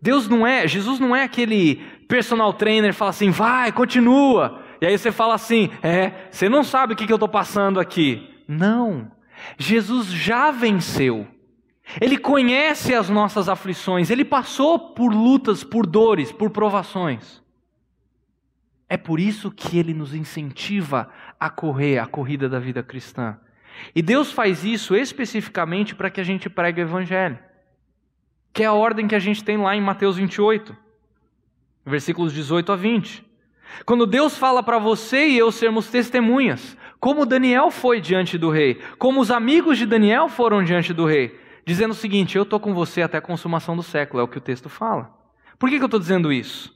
Deus não é, Jesus não é aquele personal trainer que fala assim, vai, continua. E aí você fala assim, é, você não sabe o que, que eu estou passando aqui. Não. Jesus já venceu. Ele conhece as nossas aflições, ele passou por lutas, por dores, por provações. É por isso que ele nos incentiva a correr a corrida da vida cristã. E Deus faz isso especificamente para que a gente pregue o Evangelho, que é a ordem que a gente tem lá em Mateus 28, versículos 18 a 20. Quando Deus fala para você e eu sermos testemunhas, como Daniel foi diante do rei, como os amigos de Daniel foram diante do rei, dizendo o seguinte: Eu estou com você até a consumação do século, é o que o texto fala. Por que, que eu estou dizendo isso?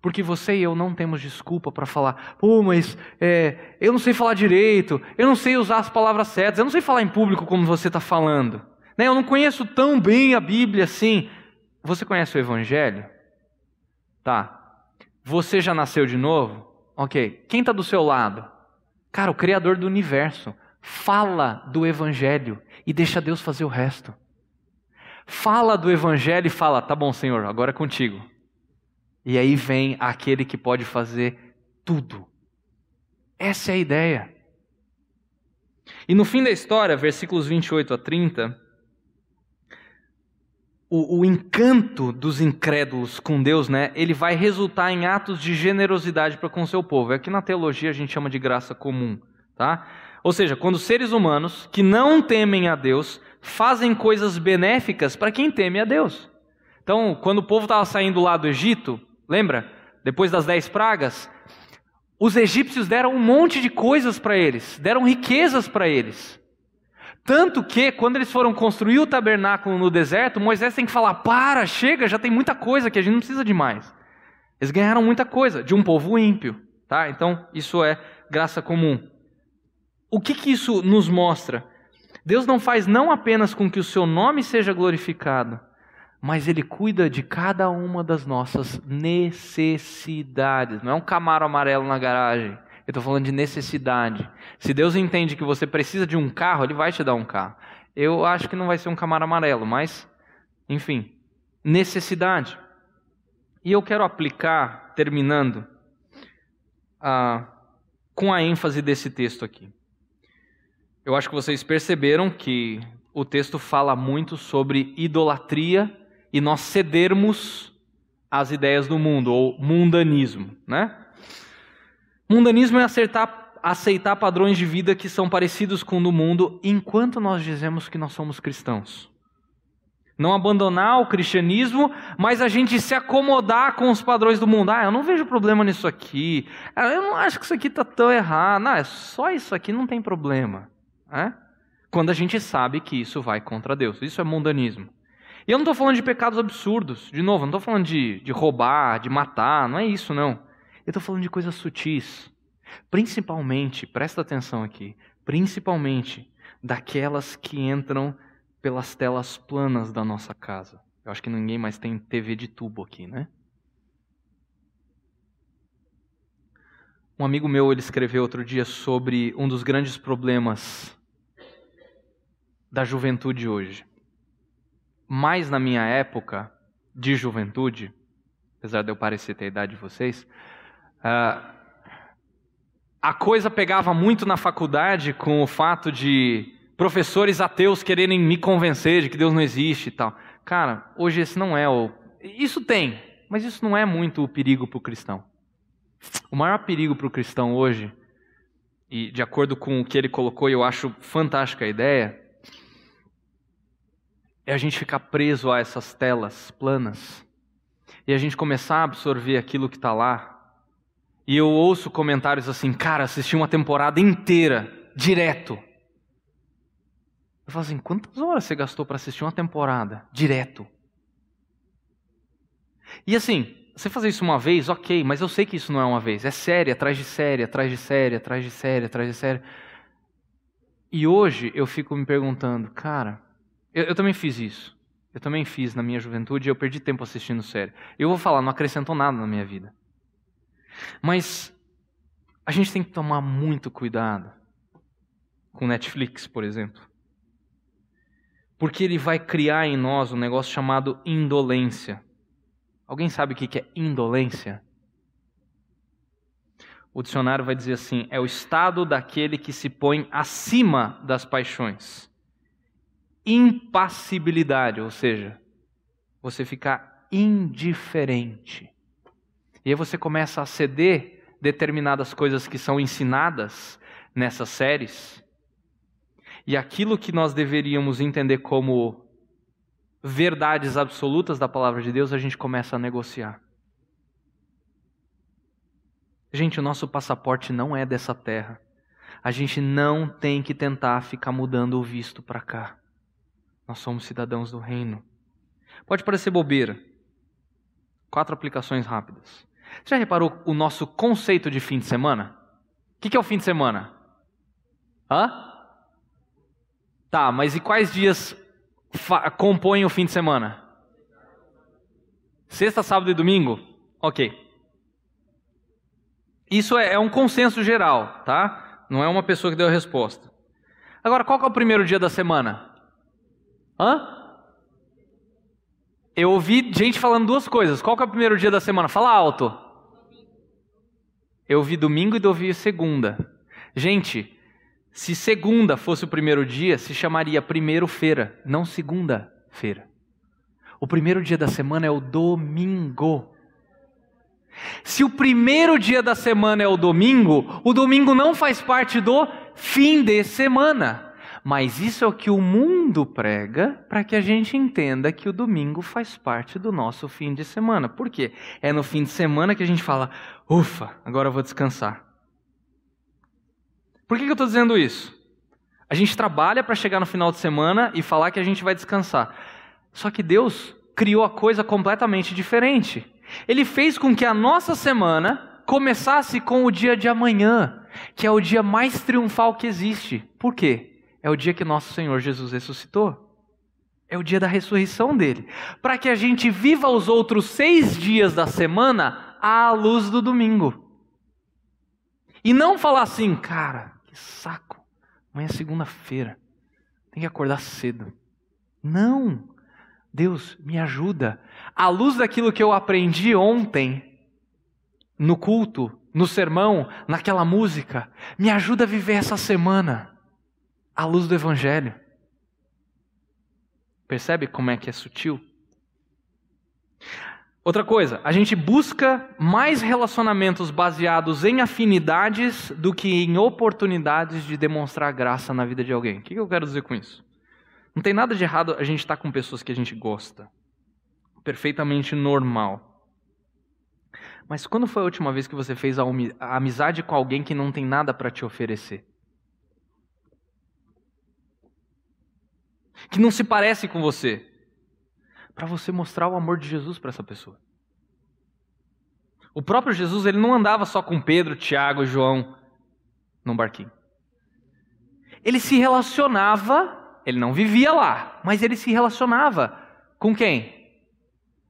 Porque você e eu não temos desculpa para falar, pô, mas é, eu não sei falar direito, eu não sei usar as palavras certas, eu não sei falar em público como você está falando, né? eu não conheço tão bem a Bíblia assim. Você conhece o Evangelho? Tá. Você já nasceu de novo? Ok. Quem está do seu lado? Cara, o Criador do universo. Fala do Evangelho e deixa Deus fazer o resto. Fala do Evangelho e fala: tá bom, Senhor, agora é contigo. E aí vem aquele que pode fazer tudo. Essa é a ideia. E no fim da história, versículos 28 a 30, o, o, encanto dos incrédulos com Deus, né, ele vai resultar em atos de generosidade para com o seu povo. Aqui na teologia a gente chama de graça comum, tá? Ou seja, quando seres humanos que não temem a Deus fazem coisas benéficas para quem teme a Deus. Então, quando o povo estava saindo lá do Egito, Lembra? Depois das dez pragas, os egípcios deram um monte de coisas para eles, deram riquezas para eles. Tanto que, quando eles foram construir o tabernáculo no deserto, Moisés tem que falar: para, chega, já tem muita coisa que a gente não precisa de mais. Eles ganharam muita coisa de um povo ímpio. Tá? Então, isso é graça comum. O que, que isso nos mostra? Deus não faz não apenas com que o seu nome seja glorificado, mas Ele cuida de cada uma das nossas necessidades. Não é um camaro amarelo na garagem. Eu estou falando de necessidade. Se Deus entende que você precisa de um carro, Ele vai te dar um carro. Eu acho que não vai ser um camaro amarelo, mas, enfim, necessidade. E eu quero aplicar, terminando, ah, com a ênfase desse texto aqui. Eu acho que vocês perceberam que o texto fala muito sobre idolatria e nós cedermos às ideias do mundo, ou mundanismo. Né? Mundanismo é acertar, aceitar padrões de vida que são parecidos com o do mundo, enquanto nós dizemos que nós somos cristãos. Não abandonar o cristianismo, mas a gente se acomodar com os padrões do mundo. Ah, eu não vejo problema nisso aqui. Ah, eu não acho que isso aqui está tão errado. Não, é só isso aqui não tem problema. É? Quando a gente sabe que isso vai contra Deus. Isso é mundanismo. E eu não estou falando de pecados absurdos, de novo, não estou falando de, de roubar, de matar, não é isso não. Eu estou falando de coisas sutis. Principalmente, presta atenção aqui, principalmente daquelas que entram pelas telas planas da nossa casa. Eu acho que ninguém mais tem TV de tubo aqui, né? Um amigo meu ele escreveu outro dia sobre um dos grandes problemas da juventude hoje mais na minha época de juventude, apesar de eu parecer ter a idade de vocês, uh, a coisa pegava muito na faculdade com o fato de professores ateus quererem me convencer de que Deus não existe e tal. Cara, hoje esse não é o. Isso tem, mas isso não é muito o perigo para o cristão. O maior perigo para o cristão hoje, e de acordo com o que ele colocou, eu acho fantástica a ideia, é a gente ficar preso a essas telas planas e a gente começar a absorver aquilo que está lá. E eu ouço comentários assim, cara, assisti uma temporada inteira, direto. Eu falo assim, quantas horas você gastou para assistir uma temporada, direto? E assim, você fazer isso uma vez, ok, mas eu sei que isso não é uma vez. É série, atrás de série, atrás de série, atrás de série, atrás de série. E hoje eu fico me perguntando, cara, eu, eu, também fiz isso. Eu também fiz na minha juventude e eu perdi tempo assistindo série. Eu vou falar, não acrescentou nada na minha vida. Mas a gente tem que tomar muito cuidado com Netflix, por exemplo. Porque ele vai criar em nós um negócio chamado indolência. Alguém sabe o que é indolência? O dicionário vai dizer assim: é o estado daquele que se põe acima das paixões impassibilidade, ou seja, você ficar indiferente. E aí você começa a ceder determinadas coisas que são ensinadas nessas séries. E aquilo que nós deveríamos entender como verdades absolutas da palavra de Deus, a gente começa a negociar. Gente, o nosso passaporte não é dessa terra. A gente não tem que tentar ficar mudando o visto para cá. Nós somos cidadãos do reino. Pode parecer bobeira. Quatro aplicações rápidas. Você já reparou o nosso conceito de fim de semana? O que é o fim de semana? Hã? Tá, mas e quais dias compõem o fim de semana? Sexta, sábado e domingo? Ok. Isso é, é um consenso geral, tá? Não é uma pessoa que deu a resposta. Agora, qual é o primeiro dia da semana? Hã? Eu ouvi gente falando duas coisas. Qual que é o primeiro dia da semana? Fala alto. Eu ouvi domingo e ouvi segunda. Gente, se segunda fosse o primeiro dia, se chamaria primeiro-feira, não segunda-feira. O primeiro dia da semana é o domingo. Se o primeiro dia da semana é o domingo, o domingo não faz parte do fim de semana. Mas isso é o que o mundo prega para que a gente entenda que o domingo faz parte do nosso fim de semana. Por quê? É no fim de semana que a gente fala: ufa, agora eu vou descansar. Por que, que eu estou dizendo isso? A gente trabalha para chegar no final de semana e falar que a gente vai descansar. Só que Deus criou a coisa completamente diferente. Ele fez com que a nossa semana começasse com o dia de amanhã, que é o dia mais triunfal que existe. Por quê? É o dia que nosso Senhor Jesus ressuscitou. É o dia da ressurreição dele. Para que a gente viva os outros seis dias da semana à luz do domingo. E não falar assim, cara, que saco, amanhã é segunda-feira, tem que acordar cedo. Não, Deus, me ajuda. À luz daquilo que eu aprendi ontem, no culto, no sermão, naquela música, me ajuda a viver essa semana à luz do Evangelho. Percebe como é que é sutil? Outra coisa, a gente busca mais relacionamentos baseados em afinidades do que em oportunidades de demonstrar graça na vida de alguém. O que eu quero dizer com isso? Não tem nada de errado a gente estar com pessoas que a gente gosta. Perfeitamente normal. Mas quando foi a última vez que você fez a amizade com alguém que não tem nada para te oferecer? Que não se parece com você, para você mostrar o amor de Jesus para essa pessoa. O próprio Jesus, ele não andava só com Pedro, Tiago e João num barquinho. Ele se relacionava, ele não vivia lá, mas ele se relacionava com quem?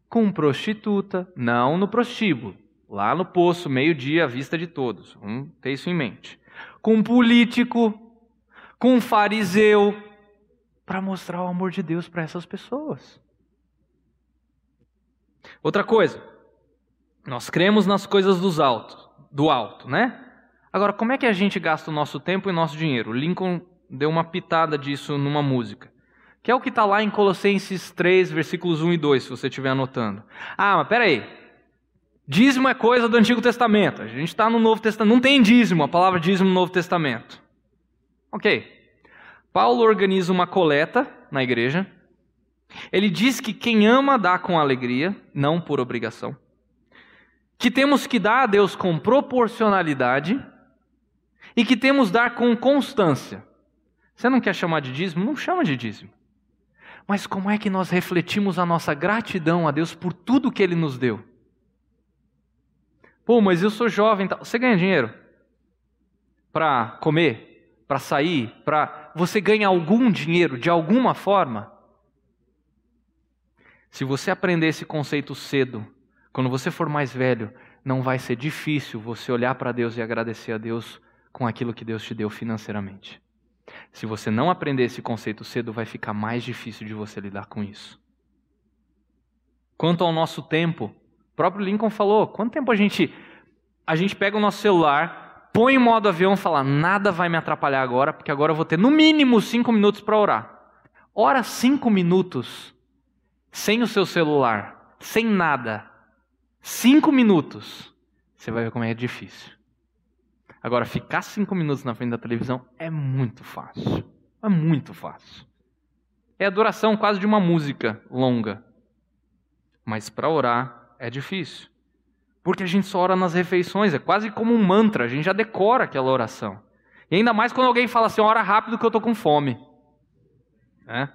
Com prostituta, não no prostíbulo, lá no poço, meio-dia, à vista de todos. Vamos ter isso em mente. Com político, com fariseu, para mostrar o amor de Deus para essas pessoas. Outra coisa, nós cremos nas coisas dos altos, do alto, né? Agora, como é que a gente gasta o nosso tempo e nosso dinheiro? Lincoln deu uma pitada disso numa música. Que é o que está lá em Colossenses 3, versículos 1 e 2, se você estiver anotando. Ah, mas peraí. Dízimo é coisa do Antigo Testamento. A gente está no Novo Testamento. Não tem dízimo, a palavra dízimo no Novo Testamento. Ok. Paulo organiza uma coleta na igreja. Ele diz que quem ama dá com alegria, não por obrigação. Que temos que dar a Deus com proporcionalidade e que temos dar com constância. Você não quer chamar de dízimo? Não chama de dízimo. Mas como é que nós refletimos a nossa gratidão a Deus por tudo que Ele nos deu? Pô, mas eu sou jovem. Você ganha dinheiro para comer, para sair, para você ganha algum dinheiro de alguma forma? Se você aprender esse conceito cedo, quando você for mais velho, não vai ser difícil você olhar para Deus e agradecer a Deus com aquilo que Deus te deu financeiramente. Se você não aprender esse conceito cedo, vai ficar mais difícil de você lidar com isso. Quanto ao nosso tempo, o próprio Lincoln falou: quanto tempo a gente a gente pega o nosso celular, põe em modo avião e fala: nada vai me atrapalhar agora, porque agora eu vou ter no mínimo cinco minutos para orar. Ora cinco minutos sem o seu celular, sem nada, cinco minutos, você vai ver como é difícil. Agora, ficar cinco minutos na frente da televisão é muito fácil. É muito fácil. É a duração quase de uma música longa. Mas para orar é difícil. Porque a gente só ora nas refeições, é quase como um mantra, a gente já decora aquela oração. E ainda mais quando alguém fala assim, ora rápido que eu estou com fome. É?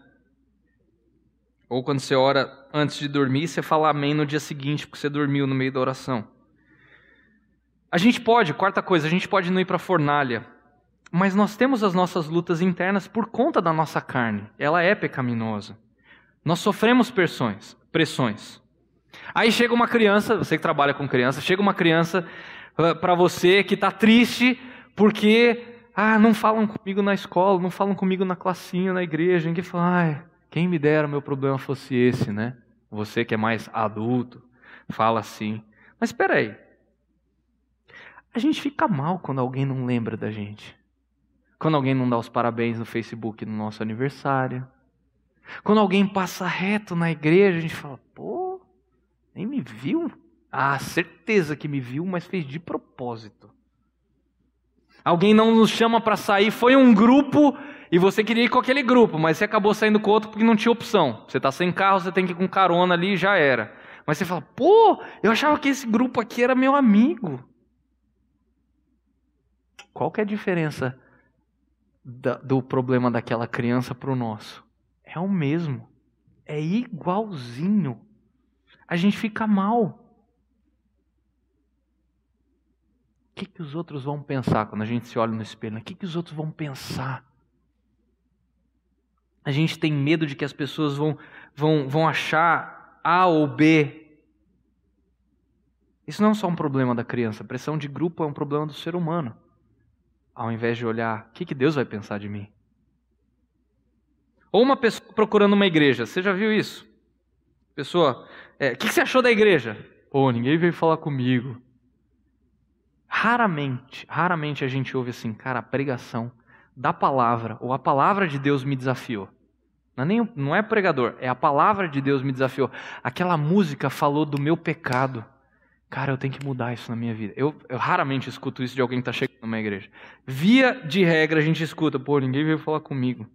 Ou quando você ora antes de dormir, você fala amém no dia seguinte, porque você dormiu no meio da oração. A gente pode, quarta coisa, a gente pode não ir para a fornalha, mas nós temos as nossas lutas internas por conta da nossa carne. Ela é pecaminosa. Nós sofremos pressões, pressões. Aí chega uma criança, você que trabalha com criança, chega uma criança uh, para você que está triste porque ah, não falam comigo na escola, não falam comigo na classinha, na igreja. Ninguém fala, ai, quem me dera meu problema fosse esse, né? Você que é mais adulto, fala assim. Mas espera aí, a gente fica mal quando alguém não lembra da gente. Quando alguém não dá os parabéns no Facebook no nosso aniversário. Quando alguém passa reto na igreja, a gente fala: pô, nem me viu? Ah, certeza que me viu, mas fez de propósito. Alguém não nos chama para sair, foi um grupo e você queria ir com aquele grupo, mas você acabou saindo com outro porque não tinha opção. Você está sem carro, você tem que ir com carona ali e já era. Mas você fala: pô, eu achava que esse grupo aqui era meu amigo. Qual que é a diferença da, do problema daquela criança para o nosso? É o mesmo. É igualzinho. A gente fica mal. O que, que os outros vão pensar quando a gente se olha no espelho? O que, que os outros vão pensar? A gente tem medo de que as pessoas vão, vão, vão achar A ou B. Isso não é só um problema da criança. A pressão de grupo é um problema do ser humano ao invés de olhar o que, que Deus vai pensar de mim. Ou uma pessoa procurando uma igreja, você já viu isso? Pessoa, é, que, que você achou da igreja? Pô, ninguém veio falar comigo. Raramente, raramente a gente ouve assim, cara, a pregação da palavra, ou a palavra de Deus me desafiou. Não é, nem, não é pregador, é a palavra de Deus me desafiou. Aquela música falou do meu pecado. Cara, eu tenho que mudar isso na minha vida. Eu, eu raramente escuto isso de alguém que está chegando numa igreja. Via de regra, a gente escuta, pô, ninguém veio falar comigo.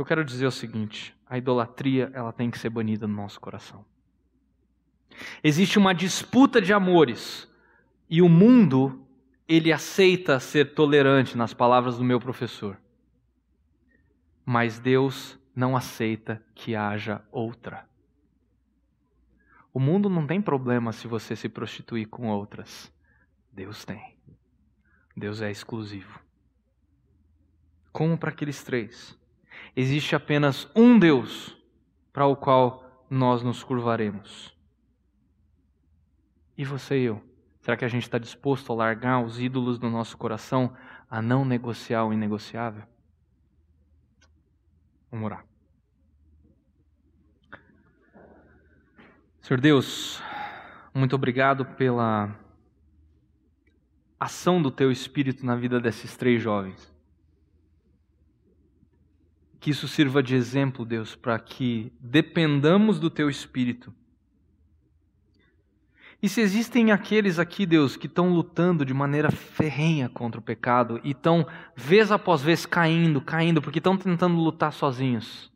Que eu quero dizer é o seguinte: a idolatria ela tem que ser banida no nosso coração. Existe uma disputa de amores e o mundo ele aceita ser tolerante nas palavras do meu professor. Mas Deus não aceita que haja outra. O mundo não tem problema se você se prostituir com outras. Deus tem. Deus é exclusivo. Como para aqueles três? Existe apenas um Deus para o qual nós nos curvaremos. E você e eu? Será que a gente está disposto a largar os ídolos do nosso coração, a não negociar o inegociável? Vamos orar. Senhor Deus, muito obrigado pela ação do teu espírito na vida desses três jovens. Que isso sirva de exemplo, Deus, para que dependamos do Teu Espírito. E se existem aqueles aqui, Deus, que estão lutando de maneira ferrenha contra o pecado e estão, vez após vez, caindo, caindo, porque estão tentando lutar sozinhos.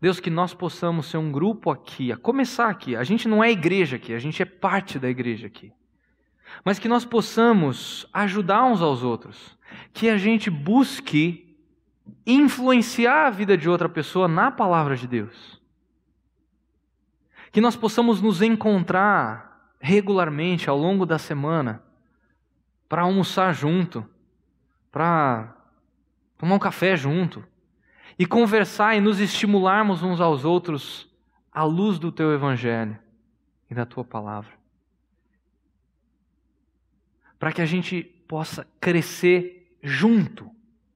Deus, que nós possamos ser um grupo aqui, a começar aqui. A gente não é igreja aqui, a gente é parte da igreja aqui. Mas que nós possamos ajudar uns aos outros. Que a gente busque influenciar a vida de outra pessoa na palavra de Deus. Que nós possamos nos encontrar regularmente ao longo da semana para almoçar junto, para tomar um café junto, e conversar e nos estimularmos uns aos outros à luz do teu evangelho e da tua palavra. Para que a gente possa crescer junto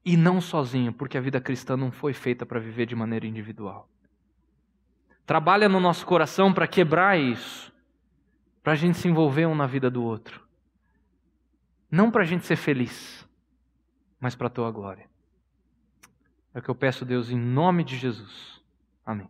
e não sozinho, porque a vida cristã não foi feita para viver de maneira individual. Trabalha no nosso coração para quebrar isso, para a gente se envolver um na vida do outro. Não para a gente ser feliz, mas para a tua glória. É o que eu peço, Deus, em nome de Jesus. Amém.